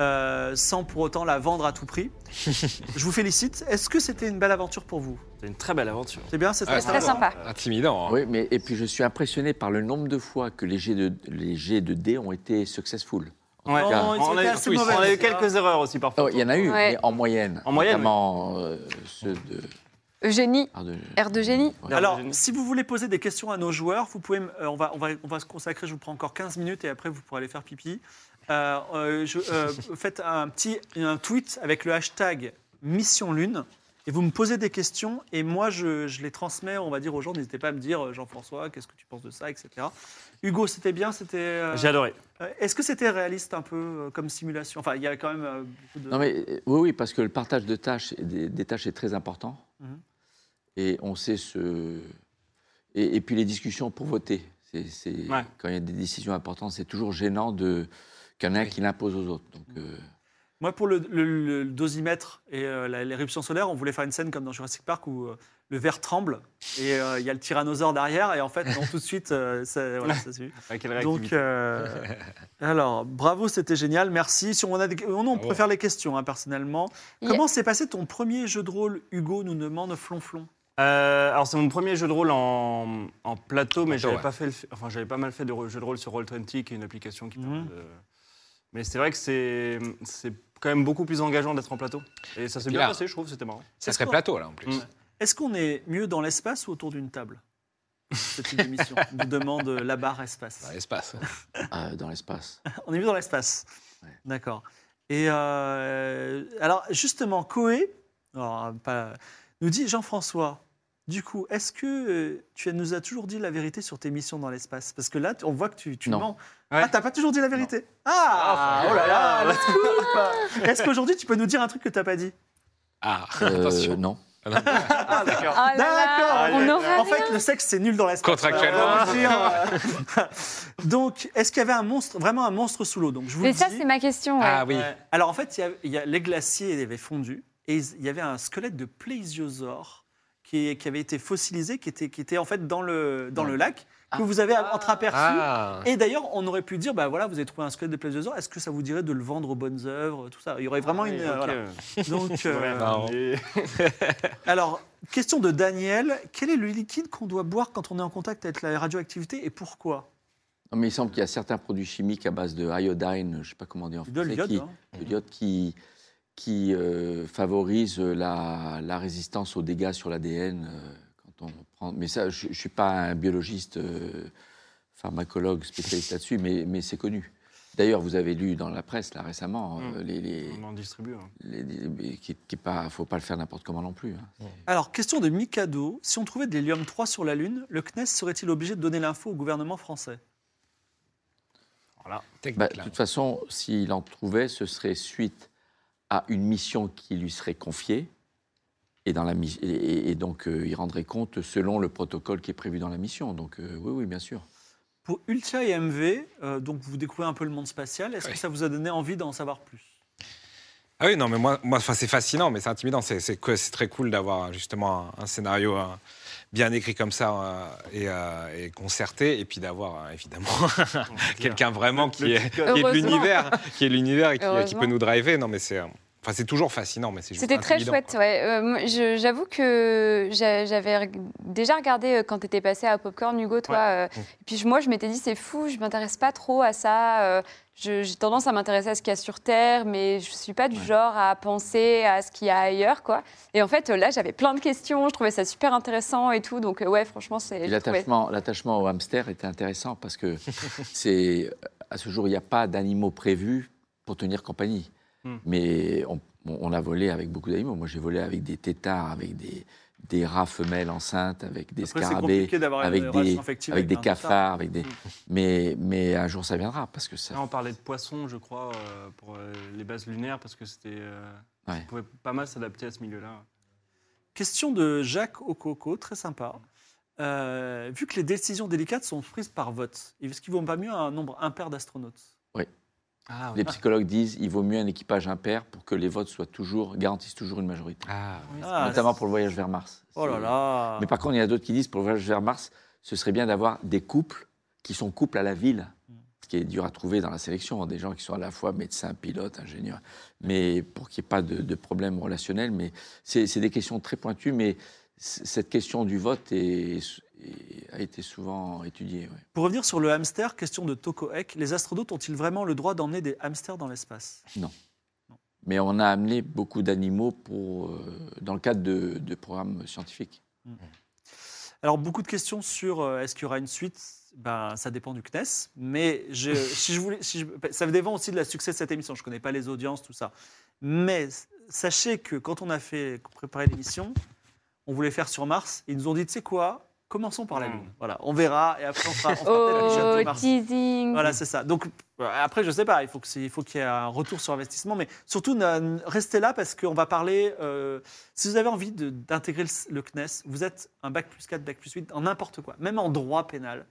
euh, sans pour autant la vendre à tout prix. Je vous félicite. Est-ce que c'était une belle aventure pour vous? C'est une très belle aventure. C'est bien, c'est très Très sympa. Intimidant. hein. Oui, mais et puis je suis impressionné par le nombre de fois que les jets de, les jets de dés ont été successful. Ouais. Non, cas, ils on, a eu, assez oui, mauvais, on a eu c'est quelques erreurs aussi parfois. Oh, il y en a eu, Ouais. mais en moyenne. En moyenne, Notamment euh, ceux de. Eugénie, ah, de- air de génie. Ouais. Alors, si vous voulez poser des questions à nos joueurs, vous pouvez, me- euh, on, va, on, va, on va se consacrer, je vous prends encore 15 minutes et après vous pourrez aller faire pipi. Euh, euh, je- euh, faites un petit un tweet avec le hashtag Mission Lune et vous me posez des questions et moi je, je les transmets, on va dire aux gens, n'hésitez pas à me dire euh, Jean-François, qu'est-ce que tu penses de ça, etc. Hugo, c'était bien, c'était. euh, J'ai adoré. euh, Est-ce que c'était réaliste un peu euh, comme simulation? Enfin, il y a quand même euh, beaucoup de. Non, mais oui, oui, parce que le partage de tâches, des, des tâches est très important. Mhm. Et on sait ce. Et, et puis les discussions pour voter. C'est, c'est- Ouais. Quand il y a des décisions importantes, c'est toujours gênant de, qu'il y en a un qui l'impose aux autres. Donc, euh, Moi, pour le, le- le dosimètre et euh, l'éruption solaire, on voulait faire une scène comme dans Jurassic Park où euh, le verre tremble et euh, il y a le tyrannosaure derrière et en fait, non, tout de suite, euh, ça, voilà, ça s'est vu. Avec quelle Donc, euh, alors, bravo, c'était génial, merci. Si on, a des- oh non, on Bravo. préfère les questions, hein, personnellement. Comment s'est passé ton premier jeu de rôle, Hugo nous demande Flonflon Euh, alors c'est mon premier jeu de rôle en, en plateau, mais j'avais ouais. pas fait, le, enfin j'avais pas mal fait de jeux de rôle sur Roll20, qui est une application qui Mhm. permet de. Mais c'est vrai que c'est c'est quand même beaucoup plus engageant d'être en plateau. Et ça s'est bien là- passé, je trouve, c'était marrant. Ça serait plateau, là, en plus. Mm. Est-ce qu'on est mieux dans l'espace ou autour d'une table C'est une émission. nous demande la barre espace. Dans l'espace. ah, dans l'espace. On est mieux dans l'espace. Ouais. D'accord. Et euh, alors, justement, Coé alors, pas- nous dit Jean-François, du coup, est-ce que euh, tu nous as toujours dit la vérité sur tes missions dans l'espace? Parce que là, on voit que tu, tu Non. mens. Ouais. Ah, t'as pas toujours dit la vérité? Ah, Ah, Oh là là, ah. la Est-ce qu'aujourd'hui, tu peux nous dire un truc que t'as pas dit? Ah, Euh, attention. non. Ah, d'accord. Là, D'accord. on aurait En fait, le sexe, c'est nul dans l'espace. Contractuellement. Euh, Donc, est-ce qu'il y avait un monstre, vraiment un monstre sous l'eau? Donc, je vous Mais le ça, dis. c'est ma question. ouais. Ah oui. Ouais. Alors en fait, il y a- il y a- les glaciers avaient fondu et il y avait un squelette de plésiosaure qui, qui avait été fossilisé, qui était, qui était en fait dans le, dans Ouais. le lac, que vous avez entreaperçu. Ah. Et d'ailleurs, on aurait pu dire, bah voilà, vous avez trouvé un squelette de plésiosaure, est-ce que ça vous dirait de le vendre aux bonnes œuvres, tout ça? Il y aurait vraiment une... Oui, euh, voilà. Donc, euh, mais- alors, question de Daniel, quel est le liquide qu'on doit boire quand on est en contact avec la radioactivité et pourquoi? Non, mais il semble qu'il y a certains produits chimiques à base de iodine, je ne sais pas comment dire en De français, l'iode, qui, hein. de l'iode qui, qui euh, favorise la, la résistance aux dégâts sur l'ADN. euh, quand on prend. Mais ça, je ne suis pas un biologiste euh, pharmacologue spécialiste là-dessus, mais, mais c'est connu. D'ailleurs, vous avez lu dans la presse là récemment euh, Mm. les, les, On en distribue. hein. les- les- qui, pas, faut pas le faire n'importe comment non plus. hein. Alors, question de Mikado, si on trouvait de l'hélium 3 sur la Lune, le CNES serait-il obligé de donner l'info au gouvernement français? Voilà. Technique, Bah, de toute façon, s'il en trouvait, ce serait suite à une mission qui lui serait confiée. Et, dans la, mi- et, et donc, euh, il rendrait compte selon le protocole qui est prévu dans la mission. Donc, euh, oui, oui, bien sûr. Pour Ultia et MV, euh, donc vous découvrez un peu le monde spatial, est-ce Oui. que ça vous a donné envie d'en savoir plus? Ah oui, non, mais moi, moi enfin, c'est fascinant, mais c'est intimidant. C'est, très cool d'avoir justement un, un scénario euh, bien écrit comme ça euh, et, euh, et concerté, et puis d'avoir euh, évidemment quelqu'un vraiment qui est, qui est de Heureusement. l'univers, qui est l'univers et qui, peut nous driver. Non, mais c'est, enfin, c'est toujours fascinant, mais c'est juste C'était très chouette, quoi. ouais. Euh, J'avoue que j'a- j'avais déjà regardé euh, quand tu étais passé à Popcorn, Hugo, toi. euh, et puis moi, je m'étais dit, c'est fou, je m'intéresse pas trop à ça. euh, J'ai tendance à m'intéresser à ce qu'il y a sur Terre, mais je suis pas du genre à penser à ce qu'il y a ailleurs, quoi. Et en fait, là, j'avais plein de questions, je trouvais ça super intéressant et tout. Donc, ouais, franchement, c'est. L'attachement au hamster était intéressant parce que c'est à ce jour, il n'y a pas d'animaux prévus pour tenir compagnie. Hmm. Mais on, on a volé avec beaucoup d'animaux. Moi, j'ai volé avec des têtards, avec des, des rats femelles enceintes, avec des Après, scarabées, compliqué d'avoir avec des, avec des cafards, avec des. Hmm. Mais, mais un jour, ça viendra parce que ça. Là, on parlait de poissons, je crois, euh, pour euh, les bases lunaires, parce que c'était. euh, Ouais. ça pouvait pas mal s'adapter à ce milieu-là. Question de Jacques Okoko, très sympa. Euh, vu que les décisions délicates sont prises par vote, est-ce qu'il vaut pas mieux un nombre impair d'astronautes? Ah, Les psychologues disent il vaut mieux un équipage impair pour que les votes soient toujours garantissent toujours une majorité, Ah, Ah, notamment pour le voyage vers Mars. Oh là là Mais par contre, il y en a d'autres qui disent pour le voyage vers Mars, ce serait bien d'avoir des couples qui sont couples à la ville, ce qui est dur à trouver dans la sélection, des gens qui sont à la fois médecins, pilotes, ingénieurs, mais pour qu'il n'y ait pas de, de problème relationnel. Mais c'est des questions très pointues, mais cette question du vote est- a été souvent étudiée. ouais. Pour revenir sur le hamster, question de Toko les astronautes ont-ils vraiment le droit d'emmener des hamsters dans l'espace? Mais on a amené beaucoup d'animaux pour, euh, dans le cadre de, de programmes scientifiques. Alors, beaucoup de questions sur euh, est-ce qu'il y aura une suite? Ben, Ça dépend du CNES. Mais je, si je voulais, si je- ça dépend aussi de la succès de cette émission. Je ne connais pas les audiences, tout ça. Mais sachez que quand on a fait préparer l'émission, on voulait faire sur Mars. Ils nous ont dit, tu sais quoi? Commençons par la Mm. Lune. Voilà, on verra. Et après, on fera, on Oh, de Mars. teasing. Voilà, c'est ça. Donc, euh, après, je sais pas, il faut que c'est- il faut qu'il y ait un retour sur investissement, mais surtout, restez là parce qu'on va parler. euh, si vous avez envie d'intégrer le, le CNES, vous êtes un bac plus 4, bac plus 8, en n'importe quoi, même en droit pénal.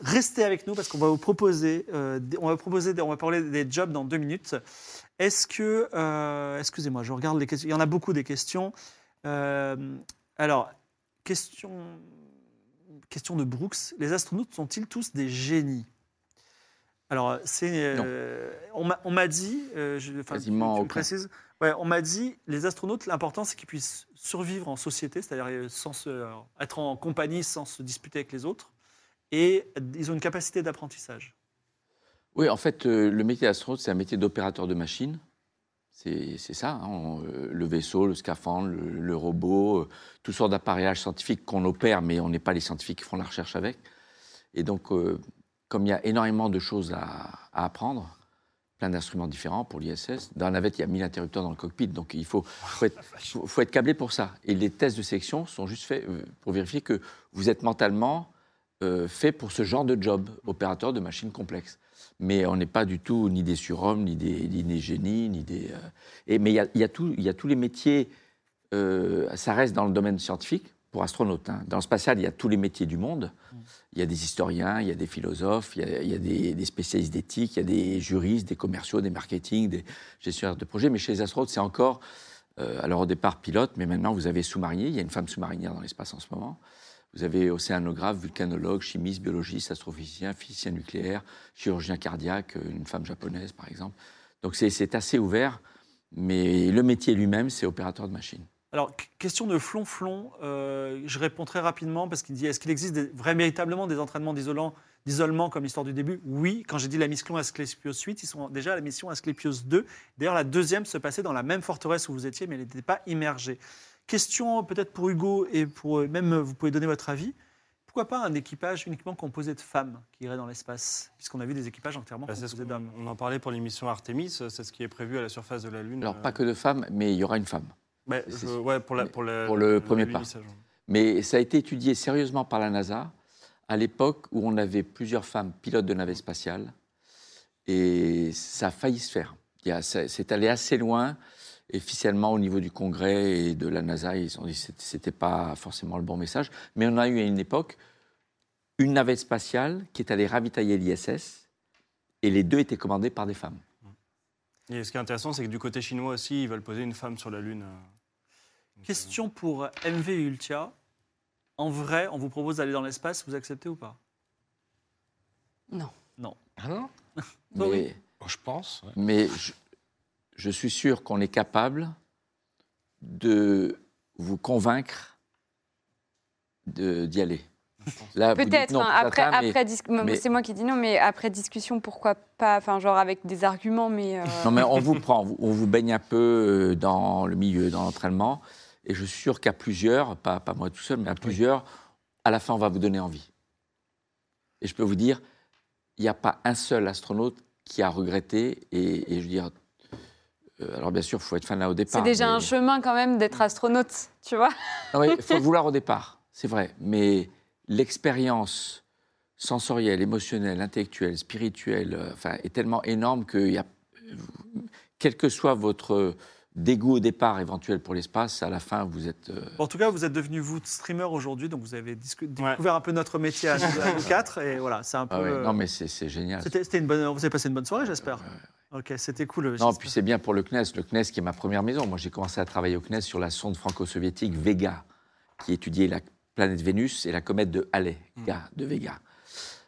Restez avec nous parce qu'on va vous proposer, euh, des- on va proposer, on va parler des jobs dans deux minutes. Est-ce que, euh, excusez-moi, je regarde les questions. Il y en a beaucoup des questions. Euh, alors, question, question de Brooks. Les astronautes sont-ils tous des génies? Alors, c'est, euh, on m'a- dit, euh, je, Quasiment tu, tu précises, ouais, on m'a dit, les astronautes, l'important c'est qu'ils puissent survivre en société, c'est-à-dire euh, sans se, être en compagnie sans se disputer avec les autres, et ils ont une capacité d'apprentissage. Oui, en fait, euh, le métier d'astronaute, c'est un métier d'opérateur de machine. C'est ça, hein, on, euh, le vaisseau, le scaphandre, le, le robot, euh, toutes sortes d'appareillages scientifiques qu'on opère, mais on n'est pas les scientifiques qui font la recherche avec. Et donc, euh, comme il y a énormément de choses à, à apprendre, plein d'instruments différents pour l'ISS, dans la navette, il y a 1000 interrupteurs dans le cockpit, donc il faut, faut, être, faut- faut être câblé pour ça. Et les tests de sélection sont juste faits euh, pour vérifier que vous êtes mentalement euh, fait pour ce genre de job, opérateur de machines complexes. Mais on n'est pas du tout ni des surhommes, ni des, ni des génies, ni des. euh, et, mais il y a, y, a y tous les métiers. euh, ça reste dans le domaine scientifique pour astronautes. hein. Dans le spatial, il y a tous les métiers du monde. Il y a des historiens, il y a des philosophes, il y a, il y a des, des spécialistes d'éthique, il y a des juristes, des commerciaux, des marketing, des gestionnaires de projets. Mais chez les astronautes, c'est encore Euh, alors au départ pilote, mais maintenant vous avez sous-marinier. Il y a une femme sous-marinière dans l'espace en ce moment. Vous avez océanographe, vulcanologue, chimiste, biologiste, astrophysicien, physicien nucléaire, chirurgien cardiaque, une femme japonaise par exemple. Donc c'est- assez ouvert, mais le métier lui-même, c'est opérateur de machine. Alors, qu- question de flonflon, euh, je réponds très rapidement parce qu'il dit est-ce qu'il existe des- véritablement des entraînements d'isolement comme l'histoire du début? Oui, quand j'ai dit la mission Asclepios 8, ils sont déjà à la mission Asclepios 2. D'ailleurs, la deuxième se passait dans la même forteresse où vous étiez, mais elle n'était pas immergée. Question peut-être pour Hugo et pour euh, même vous pouvez donner votre avis. Pourquoi pas un équipage uniquement composé de femmes qui irait dans l'espace? Puisqu'on a vu des équipages entièrement Bah, composés d'hommes. on en parlait pour l'émission Artemis, c'est ce qui est prévu à la surface de la Lune. Alors euh, pas que de femmes, mais il y aura une femme. bah, c'est- je- ouais, pour, la, pour, la- pour le premier pas. Mais ça a été étudié sérieusement par la NASA à l'époque où on avait plusieurs femmes pilotes de navettes spatiales. Et ça a failli se faire. C'est allé assez loin. Et officiellement, au niveau du Congrès et de la NASA, ils ont dit que ce n'était pas forcément le bon message. Mais on a eu à une époque une navette spatiale qui est allée ravitailler l'ISS. Et les deux étaient commandés par des femmes. Et ce qui est intéressant, c'est que du côté chinois aussi, ils veulent poser une femme sur la Lune. Question pour MV Ultia. En vrai, on vous propose d'aller dans l'espace, vous acceptez ou pas? Non. Ah non? Bah Mais, oui. Bon, Je pense. ouais. mais je, je suis sûr qu'on est capable de vous convaincre d'y aller. Peut-être. hein, après, après c'est moi qui dis non, mais après discussion, pourquoi pas Enfin, genre avec des arguments, mais. euh, Non, mais on vous prend, on vous baigne un peu euh, dans le milieu, dans l'entraînement, et je suis sûr qu'à plusieurs, pas, pas moi tout seul, mais à plusieurs, à la fin, on va vous donner envie. Et je peux vous dire, il n'y a pas un seul astronaute qui a regretté, et, et je veux dire, alors bien sûr, il faut être fan là au départ. C'est déjà mais- un chemin quand même d'être astronaute, tu vois. Mais il faut le vouloir au départ, c'est vrai. Mais l'expérience sensorielle, émotionnelle, intellectuelle, spirituelle, euh, enfin, est tellement énorme que y a, quel que soit votre dégoût au départ éventuel pour l'espace, à la fin, vous êtes... euh, En tout cas, vous êtes devenu vous streamer aujourd'hui, donc vous avez Ouais. découvert un peu notre métier à, nous- quatre, et voilà, c'est un peu. ah ouais, euh, non, mais c'est génial. C'était c'était une bonne. Vous avez passé une bonne soirée, j'espère. Ok, c'était cool. Non, j'espère. puis c'est bien pour le CNES. Le CNES qui est ma première maison. Moi, j'ai commencé à travailler au CNES sur la sonde franco-soviétique Vega, qui étudiait la planète Vénus et la comète de Halley, Ga- de Vega.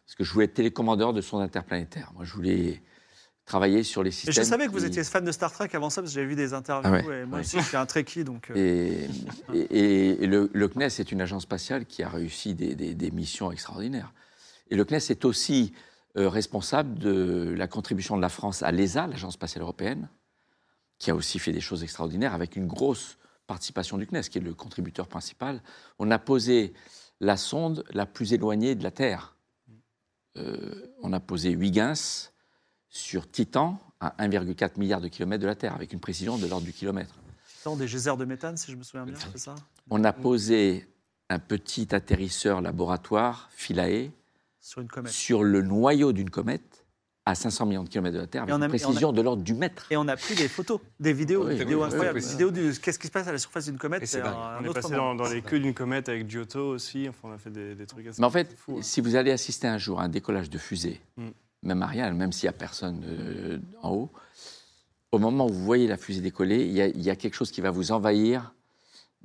Parce que je voulais être télécommandeur de sondes interplanétaires. Moi, je voulais travailler sur les Et systèmes. je savais que vous étiez fan de Star Trek avant ça, parce que j'avais vu des interviews, Ah ouais, et moi ouais. aussi, je suis un Trekkie, donc. euh, Et, et- et le, le CNES est une agence spatiale qui a réussi des, des- des missions extraordinaires. Et le CNES est aussi euh, responsable de la contribution de la France à l'ESA, l'agence spatiale européenne, qui a aussi fait des choses extraordinaires avec une grosse participation du CNES, qui est le contributeur principal. On a posé la sonde la plus éloignée de la Terre. Euh, on a posé Huygens sur Titan, à 1,4 milliard de kilomètres de la Terre, avec une précision de l'ordre du kilomètre. Titan, des geysers de méthane, si je me souviens bien, c'est ça? On a posé un petit atterrisseur laboratoire, Philae, Sur une comète. sur le noyau d'une comète à 500 millions de kilomètres de la Terre, avec Et on a- une et on a- précision de l'ordre du mètre. Et on a pris des photos, des vidéos, Oui, des vidéos oui, incroyables. oui, oui. Vidéos du qu'est-ce qui se passe à la surface d'une comète, c'est On est passé dans, dans les queues d'une comète avec Giotto aussi. Enfin, on a fait des, des trucs assez Mais en fait, hein. si vous allez assister un jour à un décollage de fusée, Mm. même Ariane, même s'il n'y a personne euh, en haut, au moment où vous voyez la fusée décoller, il y, a, il y a quelque chose qui va vous envahir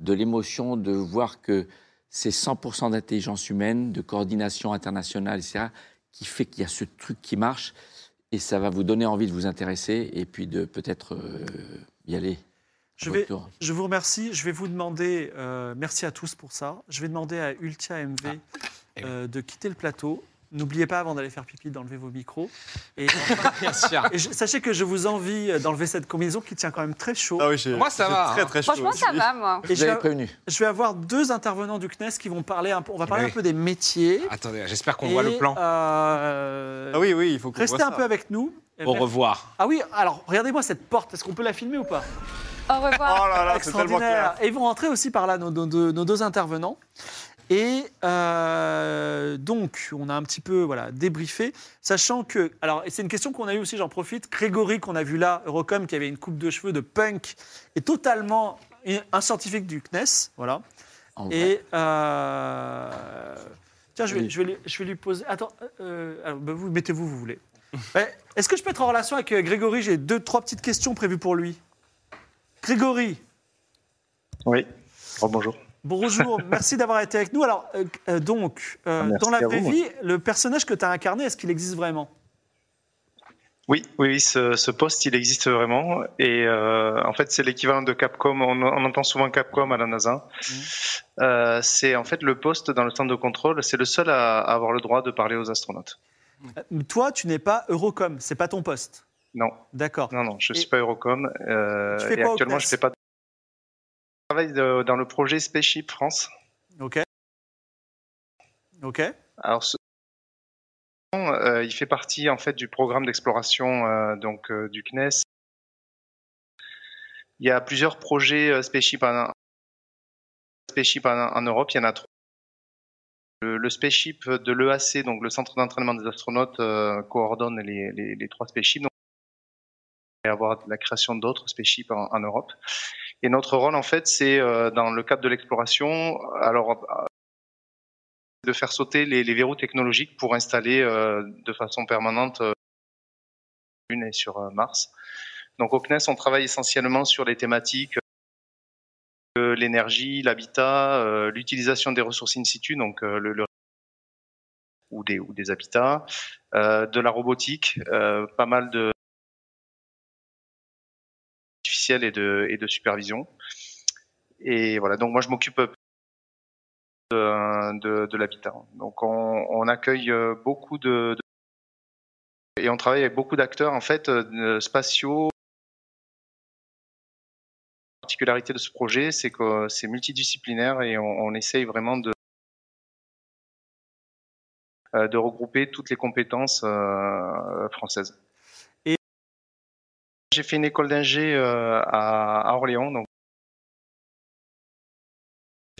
de l'émotion de voir que c'est 100% d'intelligence humaine, de coordination internationale, etc., qui fait qu'il y a ce truc qui marche et ça va vous donner envie de vous intéresser et puis de peut-être euh, y aller. Je à vais, votre tour. je vous remercie. Je vais vous demander, euh, merci à tous pour ça. Je vais demander à Ultia MV et oui. euh, de quitter le plateau. N'oubliez pas avant d'aller faire pipi d'enlever vos micros. Et, Bien sûr. et je- sachez que je vous envie d'enlever cette combinaison qui tient quand même très chaud. Ah oui, j'ai- Moi, ça j'ai va, Très, hein. très chaud. Franchement, ça aussi. va, moi. Et Je l'avais vais, prévenu. je vais avoir deux intervenants du CNES qui vont parler un peu. On va parler Oui. un peu des métiers. Attendez, j'espère qu'on voit Et, le plan. euh, Ah oui, oui, il faut qu'on Restez voit un ça. peu avec nous. Au revoir. Ah oui, alors regardez-moi cette porte. Est-ce qu'on peut la filmer ou pas? Au revoir. Oh là là, c'est tellement Extraordinaire. clair. Et ils vont rentrer aussi par là, nos, nos deux- nos deux intervenants. Et euh, donc, on a un petit peu voilà, débriefé, sachant que. Alors, et c'est une question qu'on a eue aussi, j'en profite. Grégory, qu'on a vu là, Eurocom, qui avait une coupe de cheveux de punk, est totalement un scientifique du CNES. Voilà. En. Et. euh, tiens, je vais, Oui. je, vais lui, je vais lui poser. Attends, euh, alors, bah, vous mettez-vous, vous voulez. Ouais, Est-ce que je peux être en relation avec Grégory? J'ai deux, trois petites questions prévues pour lui. Grégory, Oui. Oh, bonjour. Bonjour, merci d'avoir été avec nous. Alors, euh, euh, donc, euh, Ah, dans la vraie vie, le personnage que tu as incarné, est-ce qu'il existe vraiment? Oui, oui, ce, ce poste, il existe vraiment. Et euh, en fait, c'est l'équivalent de Capcom. On, on entend souvent Capcom à la NASA. Euh, c'est en fait le poste dans le centre de contrôle. C'est le seul à, à avoir le droit de parler aux astronautes. Toi, tu n'es pas Eurocom, c'est pas ton poste? Non, D'accord. non, non, je Et- suis pas Eurocom. Euh, Tu fais et actuellement, je fais pas. Travaille de- dans le projet Spaceship France. Ok. Ok. Alors, ce... euh, il fait partie en fait du programme d'exploration euh, donc euh, du CNES. Il y a plusieurs projets euh, Spaceship en, Spaceship en, en Europe. Il y en a trois. Le, le Spaceship de l'EAC, donc le centre d'entraînement des astronautes, coordonne les, les, les trois Spaceships. Donc, et avoir la création d'autres Spaceships en, en Europe. Et notre rôle, en fait, c'est euh, dans le cadre de l'exploration. Alors, de faire sauter les, les verrous technologiques pour installer euh, de façon permanente euh, Lune et sur euh, Mars. Donc au CNES, on travaille essentiellement sur les thématiques de l'énergie, l'habitat, euh, l'utilisation des ressources in situ, donc euh, le, le- ou des ou des habitats, euh, de la robotique, euh, pas mal de et de supervision. Et voilà, donc moi je m'occupe de, l'habitat. Donc on, accueille euh, beaucoup de, et on travaille avec beaucoup d'acteurs en fait euh, spatiaux. La particularité de ce projet, c'est que c'est multidisciplinaire et on, essaye vraiment de euh, de regrouper toutes les compétences françaises. J'ai fait une école d'ingé euh, à, Orléans, donc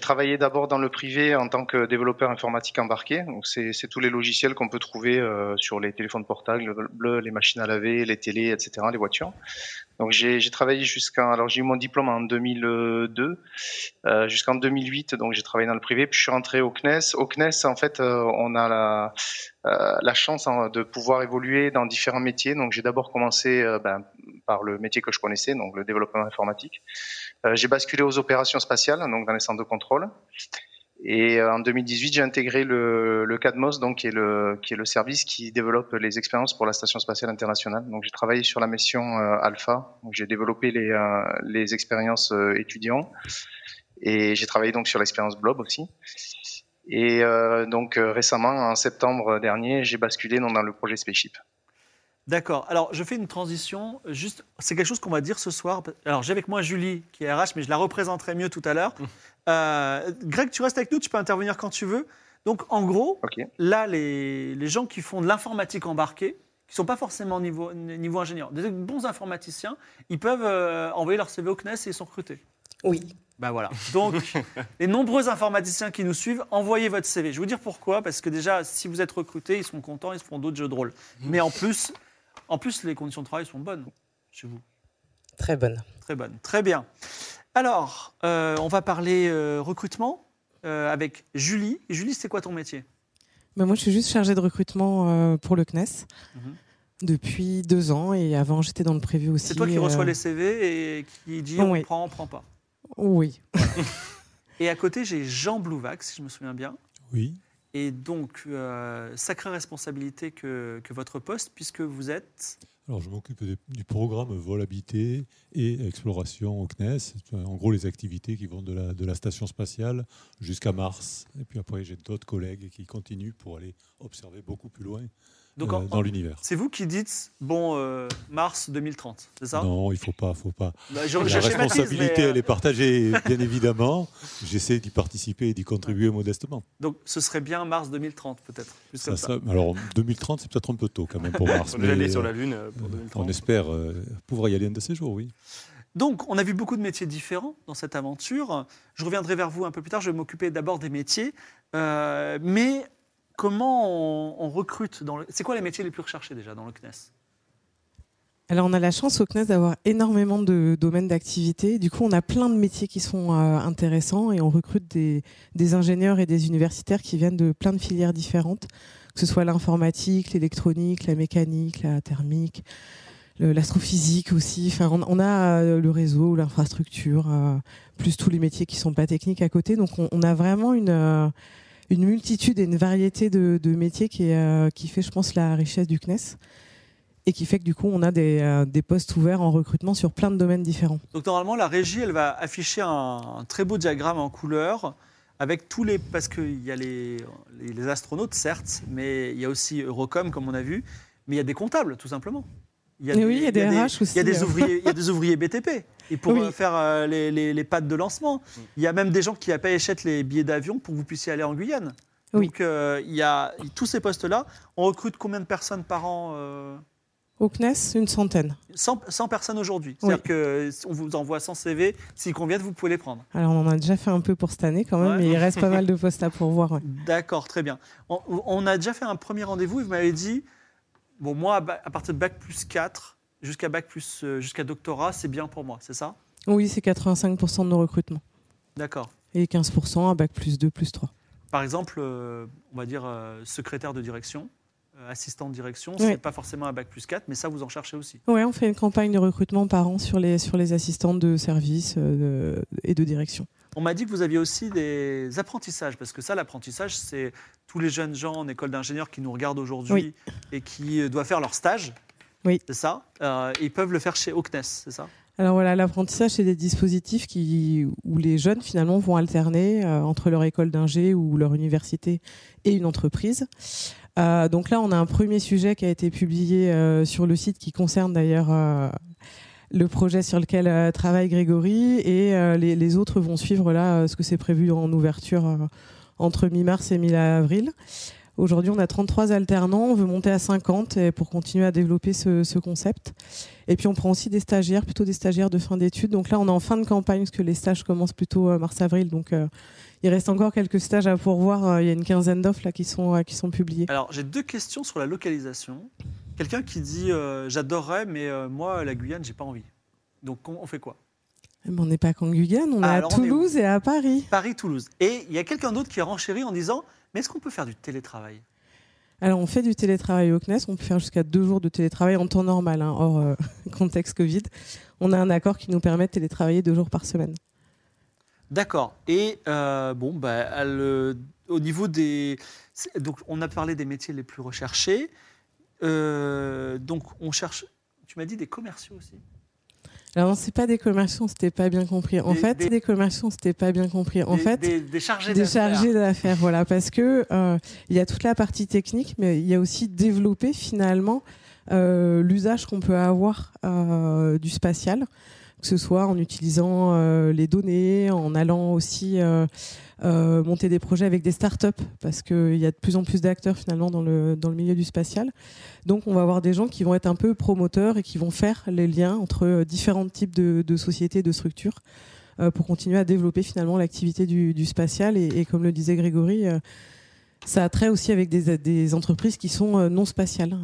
travaillé d'abord dans le privé en tant que développeur informatique embarqué. Donc c'est tous les logiciels qu'on peut trouver euh, sur les téléphones portables, les machines à laver, les télés, etc., les voitures. Donc j'ai travaillé jusqu'à alors j'ai eu mon diplôme en 2002 euh, jusqu'en 2008. Donc j'ai travaillé dans le privé puis je suis rentré au CNES. Au CNES en fait euh, on a la chance hein, de pouvoir évoluer dans différents métiers. Donc j'ai d'abord commencé ben, par le métier que je connaissais, donc le développement informatique. J'ai basculé aux opérations spatiales, donc dans les centres de contrôle. Et euh, en 2018, j'ai intégré le, CADMOS, donc qui est le qui est le service qui développe les expériences pour la station spatiale internationale. Donc j'ai travaillé sur la mission euh, Alpha. J'ai développé les euh, les expériences étudiants et j'ai travaillé donc sur l'expérience Blob aussi. Et donc récemment, en septembre dernier, j'ai basculé dans le projet Spaceship. D'accord. Alors, je fais une transition. Juste, c'est quelque chose qu'on va dire ce soir. Alors, j'ai avec moi Julie, qui est RH, mais je la représenterai mieux tout à l'heure. Euh, Greg, tu restes avec nous, tu peux intervenir quand tu veux. Donc, en gros, là, les, les gens qui font de l'informatique embarquée, qui ne sont pas forcément niveau, niveau ingénieur, des bons informaticiens, ils peuvent euh, envoyer leur CV au CNES et ils sont recrutés. Oui. Ben voilà. Donc, les nombreux informaticiens qui nous suivent, envoyez votre CV. Je vais vous dire pourquoi. Parce que déjà, si vous êtes recrutés, ils seront contents, ils se feront d'autres jeux de rôle. Mais en plus, en plus, les conditions de travail sont bonnes chez vous. Très bonne. Très bonnes. Très bien. Alors, euh, on va parler euh, recrutement euh, avec Julie. Julie, c'est quoi ton métier? Bah, moi, je suis juste chargée de recrutement euh, pour le CNES Mhm. depuis deux ans et avant, j'étais dans le prévu aussi. C'est toi qui reçois euh, les CV et qui dit Oui. on prend, on prend pas. Oui. Et à côté, j'ai Jean Blouvac, si je me souviens bien. Oui. Et donc, euh, sacrée responsabilité que, que votre poste, puisque vous êtes. Alors, je m'occupe du programme vol habité et exploration au CNES. C'est, En gros, les activités qui vont de la, de la station spatiale jusqu'à Mars. Et puis après, j'ai d'autres collègues qui continuent pour aller observer beaucoup plus loin Donc, euh, en- dans l'univers. C'est vous qui dites, bon, euh, mars 2030, c'est ça? Non, il faut pas, faut pas. Bah, je- La je responsabilité, mais, euh, elle est partagée, bien évidemment. J'essaie d'y participer et d'y contribuer modestement. Donc, ce serait bien mars 2030, peut-être. Plus Ça, comme ça. ça- alors, 2030, c'est peut-être un peu tôt quand même pour Mars. On est déjà allé mais, sur la Lune pour 2030. On espère euh, pouvoir y aller un de ces jours, oui. Donc, on a vu beaucoup de métiers différents dans cette aventure. Je reviendrai vers vous un peu plus tard. Je vais m'occuper d'abord des métiers. Euh, mais comment on, recrute dans le... C'est quoi les métiers les plus recherchés déjà dans le CNES? Alors, on a la chance au CNES d'avoir énormément de domaines d'activité. Du coup, on a plein de métiers qui sont euh, intéressants et on recrute des, ingénieurs et des universitaires qui viennent de plein de filières différentes, que ce soit l'informatique, l'électronique, la mécanique, la thermique, l'astrophysique aussi. On, a euh, le réseau, l'infrastructure, euh, plus tous les métiers qui sont pas techniques à côté. Donc, on, a vraiment une, une multitude et une variété de, métiers euh, qui fait, je pense, la richesse du CNES. Et qui fait que du coup, on a des, euh, des postes ouverts en recrutement sur plein de domaines différents. Donc normalement, la régie, elle va afficher un, très beau diagramme en couleur avec tous les... Parce qu'il y a les, les astronautes, certes, mais il y a aussi Eurocom, comme on a vu, mais il y a des comptables, tout simplement. Il y Et oui, il y a des RH Il y a des aussi, ouvriers, il y a des ouvriers BTP. Et pour Oui. faire euh, les, les, les pattes de lancement, il y a même des gens qui achètent les billets d'avion pour que vous puissiez aller en Guyane. Oui. Donc euh, il y a tous ces postes-là. On recrute combien de personnes par an euh, Au CNES, une centaine. 100, 100 personnes aujourd'hui. C'est-à-dire qu'on vous envoie 100 CV. S'ils conviennent, vous pouvez les prendre. Alors, on en a déjà fait un peu pour cette année quand même, Ouais. mais il reste pas mal de postes à pourvoir. ouais. D'accord, très bien. On, on a déjà fait un premier rendez-vous vous m'avez dit, bon, moi, à partir de bac plus 4 jusqu'à bac plus, euh, jusqu'à doctorat, c'est bien pour moi, c'est ça? Oui, c'est 85% de nos recrutements. D'accord. Et 15% à bac plus 2, plus 3. Par exemple, euh, on va dire euh, secrétaire de direction, euh, assistant de direction, Oui. c'est pas forcément un bac plus 4, mais ça, vous en cherchez aussi. Ouais, on fait une campagne de recrutement par an sur les, sur les assistantes de service et de direction. On m'a dit que vous aviez aussi des apprentissages, parce que ça, l'apprentissage, c'est tous les jeunes gens en école d'ingénieur qui nous regardent aujourd'hui Oui. et qui euh, doivent faire leur stage. Oui. C'est ça Euh, Ils peuvent le faire chez OCNES, c'est ça? Alors voilà, l'apprentissage, c'est des dispositifs qui, où les jeunes finalement vont alterner euh, entre leur école d'ingé ou leur université et une entreprise. Euh, donc là, on a un premier sujet qui a été publié euh, sur le site qui concerne d'ailleurs le projet sur lequel euh, travaille Grégory et euh, les, autres vont suivre là euh, ce que c'est prévu en ouverture entre mi-mars et mi-avril. Aujourd'hui, on a 33 alternants, on veut monter à 50 et pour continuer à développer ce, ce concept. Et puis on prend aussi des stagiaires, plutôt des stagiaires de fin d'études. Donc là, on est en fin de campagne parce que les stages commencent plutôt mars-avril. Donc il reste encore quelques stages à pourvoir. Il y a une quinzaine d'offres là qui sont, qui sont publiées. Alors, j'ai deux questions sur la localisation. Quelqu'un qui dit euh, J'adorerais, mais euh, moi, la Guyane, j'ai pas envie. Donc, on, on fait quoi? Eh ben, on n'est pas qu'en Guyane, on est Ah, à est Toulouse et à Paris. Paris-Toulouse. Et il y a quelqu'un d'autre qui est renchéri en disant Mais est-ce qu'on peut faire du télétravail? Alors on fait du télétravail au CNES, on peut faire jusqu'à deux jours de télétravail en temps normal, hein, hors euh, contexte Covid. On a un accord qui nous permet de télétravailler deux jours par semaine. D'accord. Et euh, bon, bah, au niveau des. Donc, on a parlé des métiers les plus recherchés. Euh, donc, on cherche. Tu m'as dit des commerciaux aussi. Alors non, c'est pas des commerciaux, c'était pas bien compris. En Des- fait, des- des commerciaux, c'était pas bien compris. En des, fait, des, des chargés des d'affaires. chargés d'affaires, voilà, parce que euh, il y a toute la partie technique, mais il y a aussi développer finalement euh, l'usage qu'on peut avoir euh, du spatial, que ce soit en utilisant les données, en allant aussi euh, monter des projets avec des startups, parce qu'il y a de plus en plus d'acteurs finalement dans le, dans le milieu du spatial. Donc on va avoir des gens qui vont être un peu promoteurs et qui vont faire les liens entre euh, différents types de, de sociétés, de structures, euh, pour continuer à développer finalement l'activité du, du spatial. Et, et comme le disait Grégory, ça a trait aussi avec des, des entreprises qui sont non spatiales.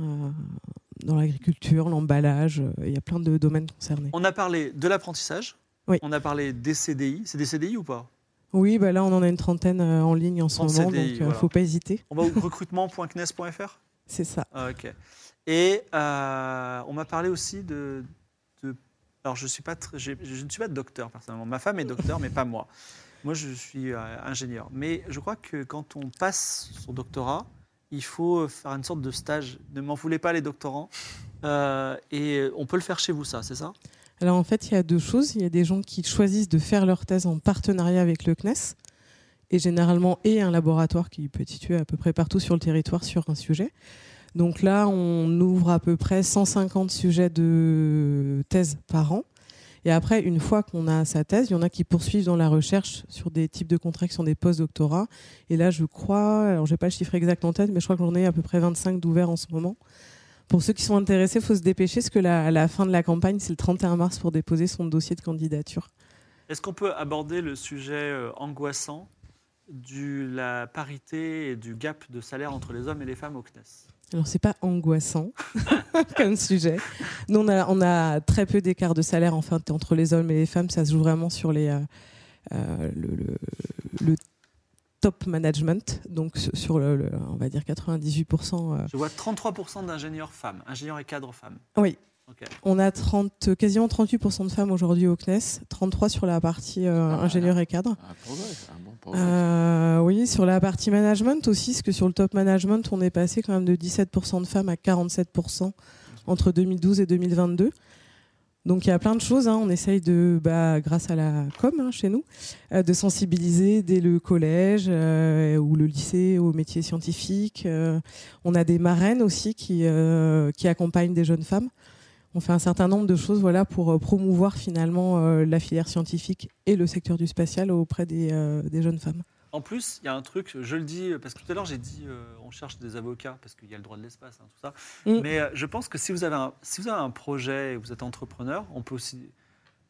dans l'agriculture, l'emballage, il y a plein de domaines concernés. On a parlé de l'apprentissage. Oui. On a parlé des CDI. C'est des CDI ou pas? Oui, bah là on en a une trentaine euh, en ligne en ce En moment, CDI, donc euh, voilà. faut pas hésiter. On va au recrutement.cnes.fr C'est ça. Ah, ok. Et euh, on m'a parlé aussi de, de- alors je suis pas, tr- j'ai- je ne suis pas docteur personnellement. Ma femme est docteur, mais pas moi. Moi, je suis euh, ingénieur. Mais je crois que quand on passe son doctorat, il faut faire une sorte de stage. Ne m'en voulez pas les doctorants. Et on peut le faire chez vous, ça, c'est ça? Alors en fait, il y a deux choses. Il y a des gens qui choisissent de faire leur thèse en partenariat avec le CNES, et généralement, et un laboratoire qui peut être situé à peu près partout sur le territoire sur un sujet. Donc là, on ouvre à peu près 150 sujets de thèse par an. Et après, une fois qu'on a sa thèse, il y en a qui poursuivent dans la recherche sur des types de contrats qui sont des post-doctorats. Et là, je crois, alors je n'ai pas le chiffre exact en tête, mais je crois que j'en ai à peu près 25 d'ouverts en ce moment. Pour ceux qui sont intéressés, il faut se dépêcher, parce que la, la fin de la campagne, c'est le 31 mars pour déposer son dossier de candidature. Est-ce qu'on peut aborder le sujet euh, angoissant de la parité et du gap de salaire entre les hommes et les femmes au CNES? Alors, c'est pas angoissant comme sujet. Nous, on a, on a très peu d'écart de salaire en fait, entre les hommes et les femmes. Ça se joue vraiment sur les, euh, euh, le, le- le top management, donc sur- le, le- on va dire 98%. euh, Je vois 33% d'ingénieurs femmes, ingénieurs et cadres femmes. Oui. On a 30, quasiment 38% de femmes aujourd'hui au CNES, 33% sur la partie euh, Ah, ingénieur et cadre. Un progrès, un bon progrès. Euh, oui, sur la partie management aussi, parce que sur le top management, on est passé quand même de 17% de femmes à 47% entre 2012 et 2022. Donc il y a plein de choses. hein. On essaye de, bah, grâce à la com hein, chez nous, euh, de sensibiliser dès le collège euh, ou le lycée aux métiers scientifiques. Euh, on a des marraines aussi qui, qui accompagnent des jeunes femmes. On fait un certain nombre de choses voilà, pour promouvoir finalement la filière scientifique et le secteur du spatial auprès des, des jeunes femmes. En plus, il y a un truc, je le dis, parce que tout à l'heure j'ai dit on cherche des avocats parce qu'il y a le droit de l'espace, hein, tout ça. Mm. Mais euh, je pense que si vous, avez un, si vous avez un projet et vous êtes entrepreneur, on peut aussi.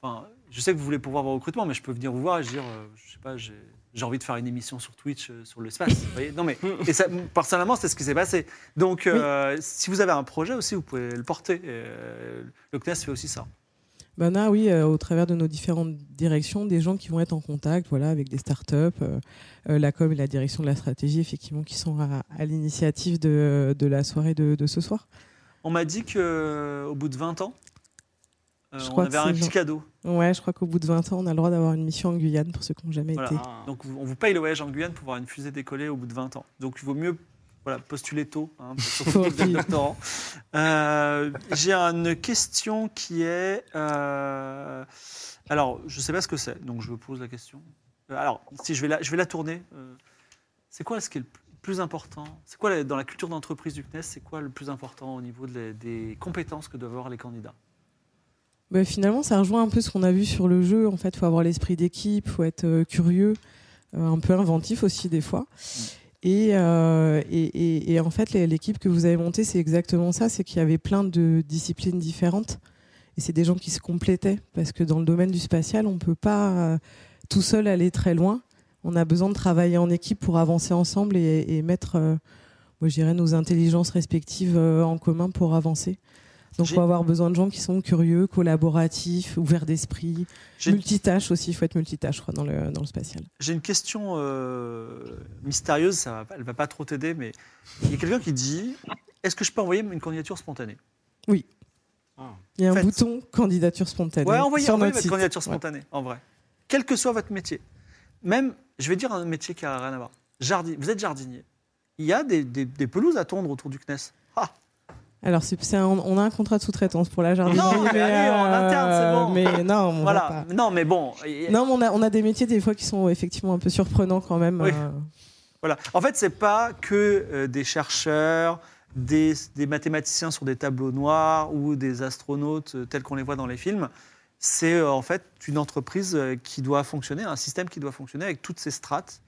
Enfin, je sais que vous voulez pouvoir vos recrutements, mais je peux venir vous voir et dire, euh, je sais pas, j'ai envie de faire une émission sur Twitch euh, sur l'espace. non mais et ça, personnellement, c'est ce qui s'est passé. Donc, euh, si vous avez un projet aussi, vous pouvez le porter. Et, le CNES fait aussi ça. Ben là, oui, euh, au travers de nos différentes directions, des gens qui vont être en contact voilà, avec des startups, euh, euh, la com et la direction de la stratégie, effectivement, qui sont à, à l'initiative de, de la soirée de, de ce soir. On m'a dit qu'au bout de 20 ans, euh, Je on crois avait un petit genre- cadeau. Ouais, je crois qu'au bout de 20 ans, on a le droit d'avoir une mission en Guyane pour ceux qui n'ont jamais Voilà. été. Donc on vous paye le voyage en Guyane pour voir une fusée décoller au bout de 20 ans. Donc il vaut mieux voilà, postuler tôt, hein, surtout doctorant. Euh, J'ai une question qui est... euh, alors, je ne sais pas ce que c'est, donc je vous pose la question. Euh, alors, si je vais la, je vais la tourner. euh, c'est quoi ce qui est le plus important? C'est quoi, dans la culture d'entreprise du CNES, c'est quoi le plus important au niveau de des compétences que doivent avoir les candidats? Ben, finalement, ça rejoint un peu ce qu'on a vu sur le jeu. En fait, il faut avoir l'esprit d'équipe, il faut être euh, curieux, euh, un peu inventif aussi des fois. Et, euh, et, en fait, l'équipe que vous avez montée, c'est exactement ça. C'est qu'il y avait plein de disciplines différentes. Et c'est des gens qui se complétaient. Parce que dans le domaine du spatial, on ne peut pas euh, tout seul aller très loin. On a besoin de travailler en équipe pour avancer ensemble et, et mettre, euh, moi, nos intelligences respectives en commun pour avancer. Donc, il J'ai- faut avoir besoin de gens qui sont curieux, collaboratifs, ouverts d'esprit, multitâches aussi. Il faut être multitâche, je crois, dans le, dans le spatial. J'ai une question euh, mystérieuse, ça va pas, elle va pas trop t'aider, mais il y a quelqu'un qui dit Est-ce que je peux envoyer une candidature spontanée? Il y a un Faites. bouton candidature spontanée. Ouais, envoyez, sur envoyez notre votre site. candidature Ouais. spontanée, en vrai. Quel que soit votre métier. Même, je vais dire un métier qui a rien à voir. Jardi- vous êtes jardinier. Il y a des, des- des pelouses à tondre autour du CNES. Ah, Alors, un- on a un contrat de sous-traitance pour la jardinerie. Non, mais allez, en interne, c'est bon. Mais non, on va voilà. pas. Non, mais bon. Non, mais on a, on a des métiers des fois qui sont effectivement un peu surprenants quand même. Oui. euh. Voilà. En fait, c'est pas que euh, des chercheurs, des, des mathématiciens sur des tableaux noirs ou des astronautes euh, tels qu'on les voit dans les films. C'est euh, en fait une entreprise euh, qui doit fonctionner, un système qui doit fonctionner avec toutes ces strates.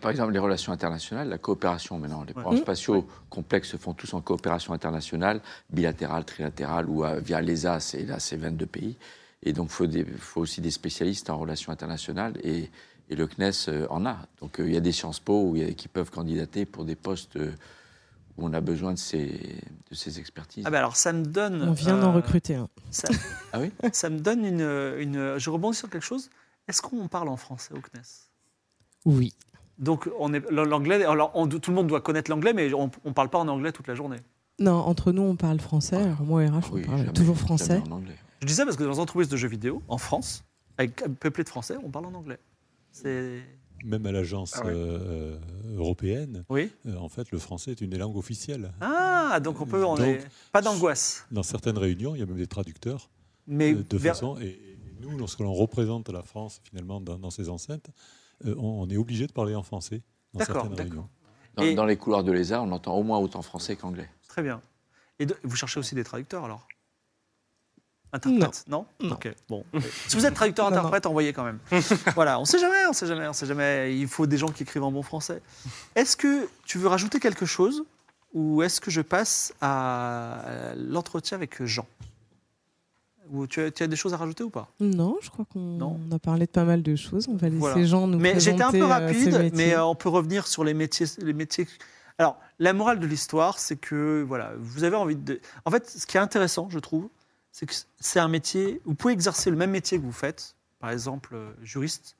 Par exemple, les relations internationales, la coopération maintenant. Les programmes spatiaux complexes se font tous en coopération internationale, bilatérale, trilatérale ou euh, via l'ESA, c'est là, c'est 22 pays. Et donc, il faut, aussi des spécialistes en relations internationales et, et le CNES euh, en a. Donc, euh, il y a des Sciences Po a- qui peuvent candidater pour des postes euh, où on a besoin de ces, de ces expertises. Ah ben alors ça me donne. On vient d'en euh, recruter un. Ça, Ah oui? ça me donne une, une. Je rebondis sur quelque chose. Est-ce qu'on parle en français au CNES Oui. Donc on est l'anglais. Alors on- tout le monde doit connaître l'anglais, mais on, on parle pas en anglais toute la journée. Non, entre nous, on parle français. Alors, moi, RH, Ah on oui, parle jamais- toujours français. en anglais. Je dis ça parce que dans les entreprises de jeux vidéo en France, avec peuplées de français, on parle en anglais. C'est Même à l'agence Ah ouais. euh, européenne, oui. euh, en fait, le français est une des langues officielles. Ah donc on peut. On Donc, est pas d'angoisse, Dans certaines réunions, il y a même des traducteurs mais euh, de vers- façon. Et, et nous, lorsque l'on représente la France finalement dans, dans ces enceintes, euh, on, on est obligé de parler en français dans D'accord, certaines d'accord. réunions. Dans, Et- dans les couloirs de l'ESA, on entend au moins autant français qu'anglais. Très bien. Et de- vous cherchez aussi des traducteurs alors? Interprète Non. Non? Ok. Bon. si vous êtes traducteur interprète, envoyez quand même. voilà. On sait jamais. On sait jamais. On sait jamais. Il faut des gens qui écrivent en bon français. Est-ce que tu veux rajouter quelque chose ou est-ce que je passe à l'entretien avec Jean? Ou tu as, tu as des choses à rajouter ou pas? Non, je crois qu'on a parlé de pas mal de choses. On va laisser Voilà. Jean nous Mais j'étais un peu euh, rapide, mais euh, on peut revenir sur les métiers, les métiers. Alors, la morale de l'histoire, c'est que voilà, vous avez envie de. En fait, ce qui est intéressant, je trouve, c'est que c'est un métier. Vous pouvez exercer le même métier que vous faites, par exemple euh, juriste,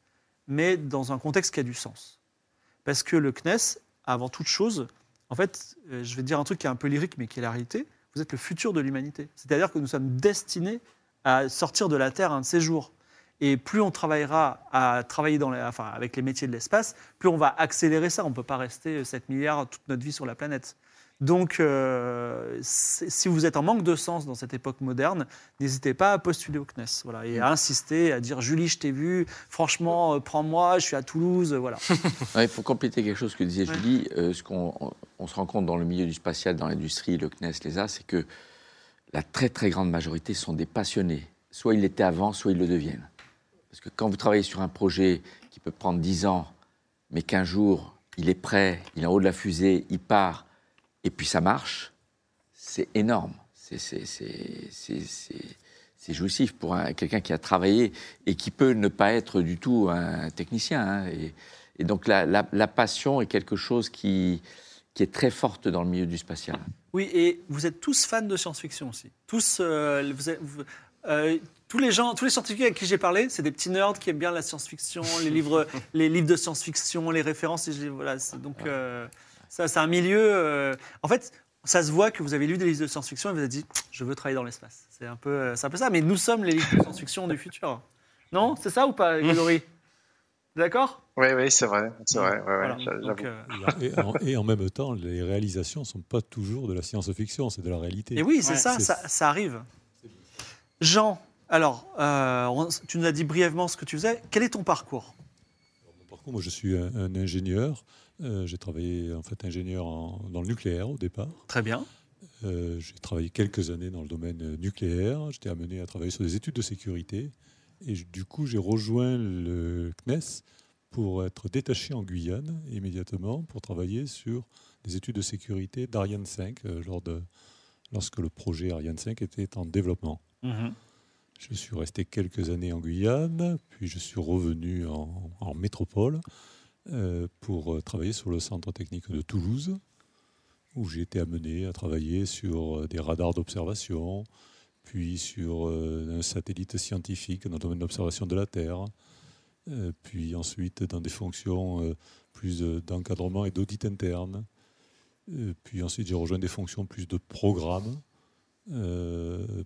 mais dans un contexte qui a du sens. Parce que le CNES, avant toute chose, en fait, je vais dire un truc qui est un peu lyrique, mais qui est la réalité. vous êtes le futur de l'humanité. C'est-à-dire que nous sommes destinés à sortir de la Terre un de ces jours. Et plus on travaillera à travailler dans les- enfin, avec les métiers de l'espace, plus on va accélérer ça. On ne peut pas rester 7 milliards toute notre vie sur la planète. Donc, euh, si vous êtes en manque de sens dans cette époque moderne, n'hésitez pas à postuler au CNES voilà, et à insister, à dire Julie, je t'ai vu, franchement, euh, prends-moi, je suis à Toulouse. Voilà. Ouais, pour compléter quelque chose que disait Ouais. Julie, euh, ce qu'on on- on se rend compte dans le milieu du spatial, dans l'industrie, le CNES, l'ESA, c'est que la très très grande majorité sont des passionnés. Soit ils l'étaient avant, soit ils le deviennent. Parce que quand vous travaillez sur un projet qui peut prendre 10 ans, mais qu'un jour il est prêt, il est en haut de la fusée, il part, et puis ça marche, c'est énorme. C'est- jouissif pour un- quelqu'un qui a travaillé et qui peut ne pas être du tout un technicien. hein, et, donc la passion est quelque chose qui, qui est très forte dans le milieu du spatial. Oui, et vous êtes tous fans de science-fiction aussi. Tous, euh, vous êtes- vous- euh, tous les gens, tous les scientifiques avec qui j'ai parlé, c'est des petits nerds qui aiment bien la science-fiction, les livres, les livres de science-fiction, les références. Et voilà, donc euh, ça, c'est un milieu. en fait, ça se voit que vous avez lu des livres de science-fiction et vous avez dit, je veux travailler dans l'espace. C'est un peu, c'est un peu ça. Mais nous sommes les livres de science-fiction du futur. Non, c'est ça ou pas, Grégory? D'accord? Oui, oui, c'est vrai. C'est vrai. ouais, Voilà. Donc, euh, Et en, et en même temps, les réalisations ne sont pas toujours de la science-fiction, c'est de la réalité. Et oui, c'est Ouais, ça, ça, ça arrive. Jean, alors, euh, on- tu nous as dit brièvement ce que tu faisais. Quel est ton parcours? Mon parcours, moi, je suis un, un ingénieur. Euh, j'ai travaillé en fait ingénieur en- dans le nucléaire au départ. Très bien. Euh, j'ai travaillé quelques années dans le domaine nucléaire. J'étais amené à travailler sur des études de sécurité. Et du coup, j'ai rejoint le CNES pour être détaché en Guyane immédiatement pour travailler sur des études de sécurité d'Ariane 5 euh, lors de, lorsque le projet Ariane 5 était en développement. Je suis resté quelques années en Guyane, puis je suis revenu en, en métropole euh, pour euh, travailler sur le centre technique de Toulouse, où j'ai été amené à travailler sur des radars d'observation, puis sur euh, un satellite scientifique dans le domaine d'observation de la Terre, euh, puis ensuite dans des fonctions euh, plus de- d'encadrement et d'audit interne. Puis ensuite j'ai rejoint des fonctions plus de programme